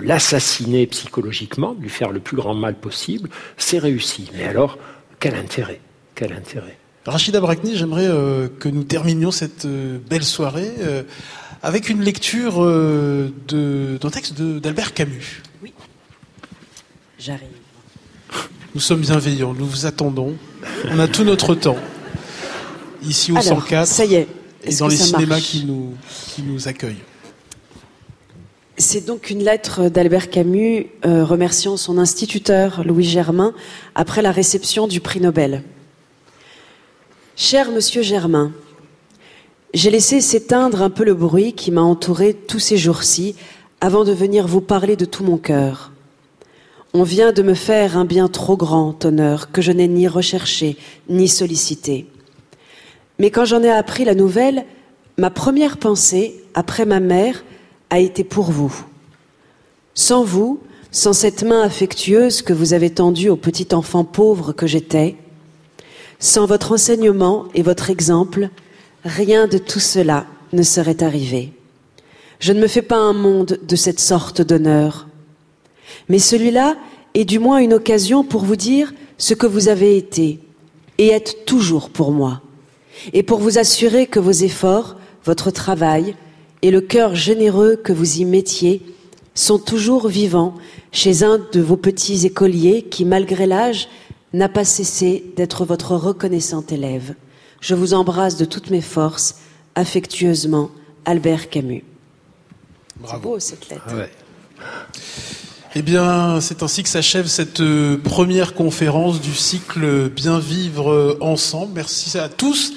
l'assassiner psychologiquement, de lui faire le plus grand mal possible, c'est réussi. Mais alors, quel intérêt? Quel intérêt? Rachida Brakni, j'aimerais euh, que nous terminions cette euh, belle soirée avec une lecture d'un texte d'Albert Camus. Oui. J'arrive. Nous sommes bienveillants, nous vous attendons. On a tout notre temps. Ici au 104. Ça y est. Et dans les cinémas qui nous, qui nous accueillent. C'est donc une lettre d'Albert Camus euh, remerciant son instituteur Louis Germain après la réception du prix Nobel. Cher monsieur Germain, j'ai laissé s'éteindre un peu le bruit qui m'a entouré tous ces jours-ci avant de venir vous parler de tout mon cœur. On vient de me faire un bien trop grand honneur que je n'ai ni recherché ni sollicité. Mais quand j'en ai appris la nouvelle, ma première pensée, après ma mère, a été pour vous. Sans vous, sans cette main affectueuse que vous avez tendue au petit enfant pauvre que j'étais, sans votre enseignement et votre exemple, rien de tout cela ne serait arrivé. Je ne me fais pas un monde de cette sorte d'honneur. Mais celui-là est du moins une occasion pour vous dire ce que vous avez été et êtes toujours pour moi, et pour vous assurer que vos efforts, votre travail et le cœur généreux que vous y mettiez sont toujours vivants chez un de vos petits écoliers qui, malgré l'âge, n'a pas cessé d'être votre reconnaissant élève. Je vous embrasse de toutes mes forces, affectueusement, Albert Camus. Bravo. beau cette lettre. Ah eh bien, c'est ainsi que s'achève cette euh, première conférence du cycle Bien vivre ensemble. Merci à tous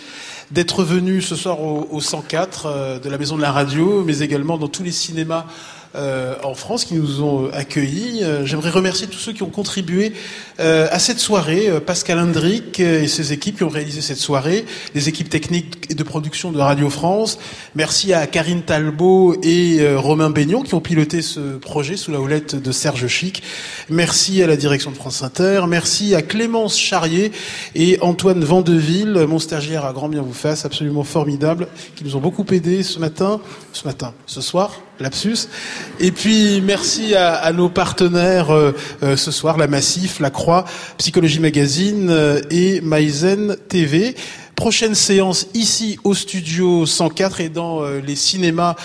d'être venus ce soir au, 104 euh, de la Maison de la Radio, mais également dans tous les cinémas euh, en France qui nous ont euh, accueillis. Euh, j'aimerais remercier tous ceux qui ont contribué à cette soirée, Pascal Hendrick et ses équipes qui ont réalisé cette soirée, les équipes techniques et de production de Radio France. Merci à Karine Talbot et Romain Baignon qui ont piloté ce projet sous la houlette de Serge Chic. Merci à la direction de France Inter. Merci à Clémence Charrier et Antoine Vandeville, mon stagiaire à grand bien vous fasse, absolument formidable, qui nous ont beaucoup aidés ce matin, ce matin, ce soir lapsus. Et puis merci à, nos partenaires euh, euh, ce soir, la Massif, la Croix, Psychologie Magazine euh, et Maizen TV. Prochaine séance ici au studio 104 et dans les cinémas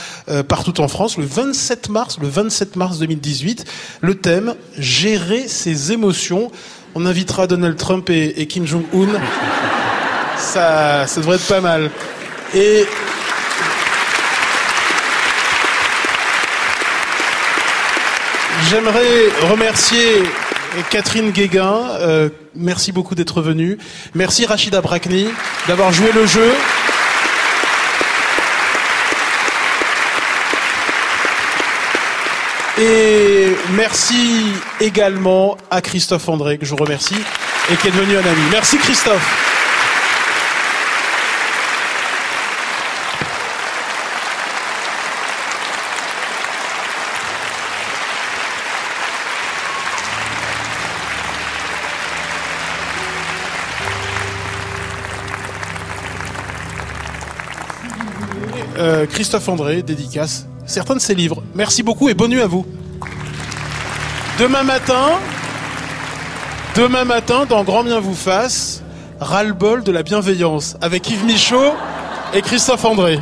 partout en France le 27 mars, le 27 mars 2018. Le thème gérer ses émotions. On invitera Donald Trump et, et Kim Jong-un. Ça, ça devrait être pas mal. Et J'aimerais remercier Catherine Guéguin. Euh, merci beaucoup d'être venue. Merci Rachida Brakni d'avoir joué le jeu. Et merci également à Christophe André, que je vous remercie, et qui est devenu un ami. Merci Christophe. Euh, Christophe André, dédicace certains de ses livres. Merci beaucoup et bonne nuit à vous. Demain matin, demain matin, dans Grand Bien vous fasse, ras-le-bol de la bienveillance avec Yves Michaud et Christophe André.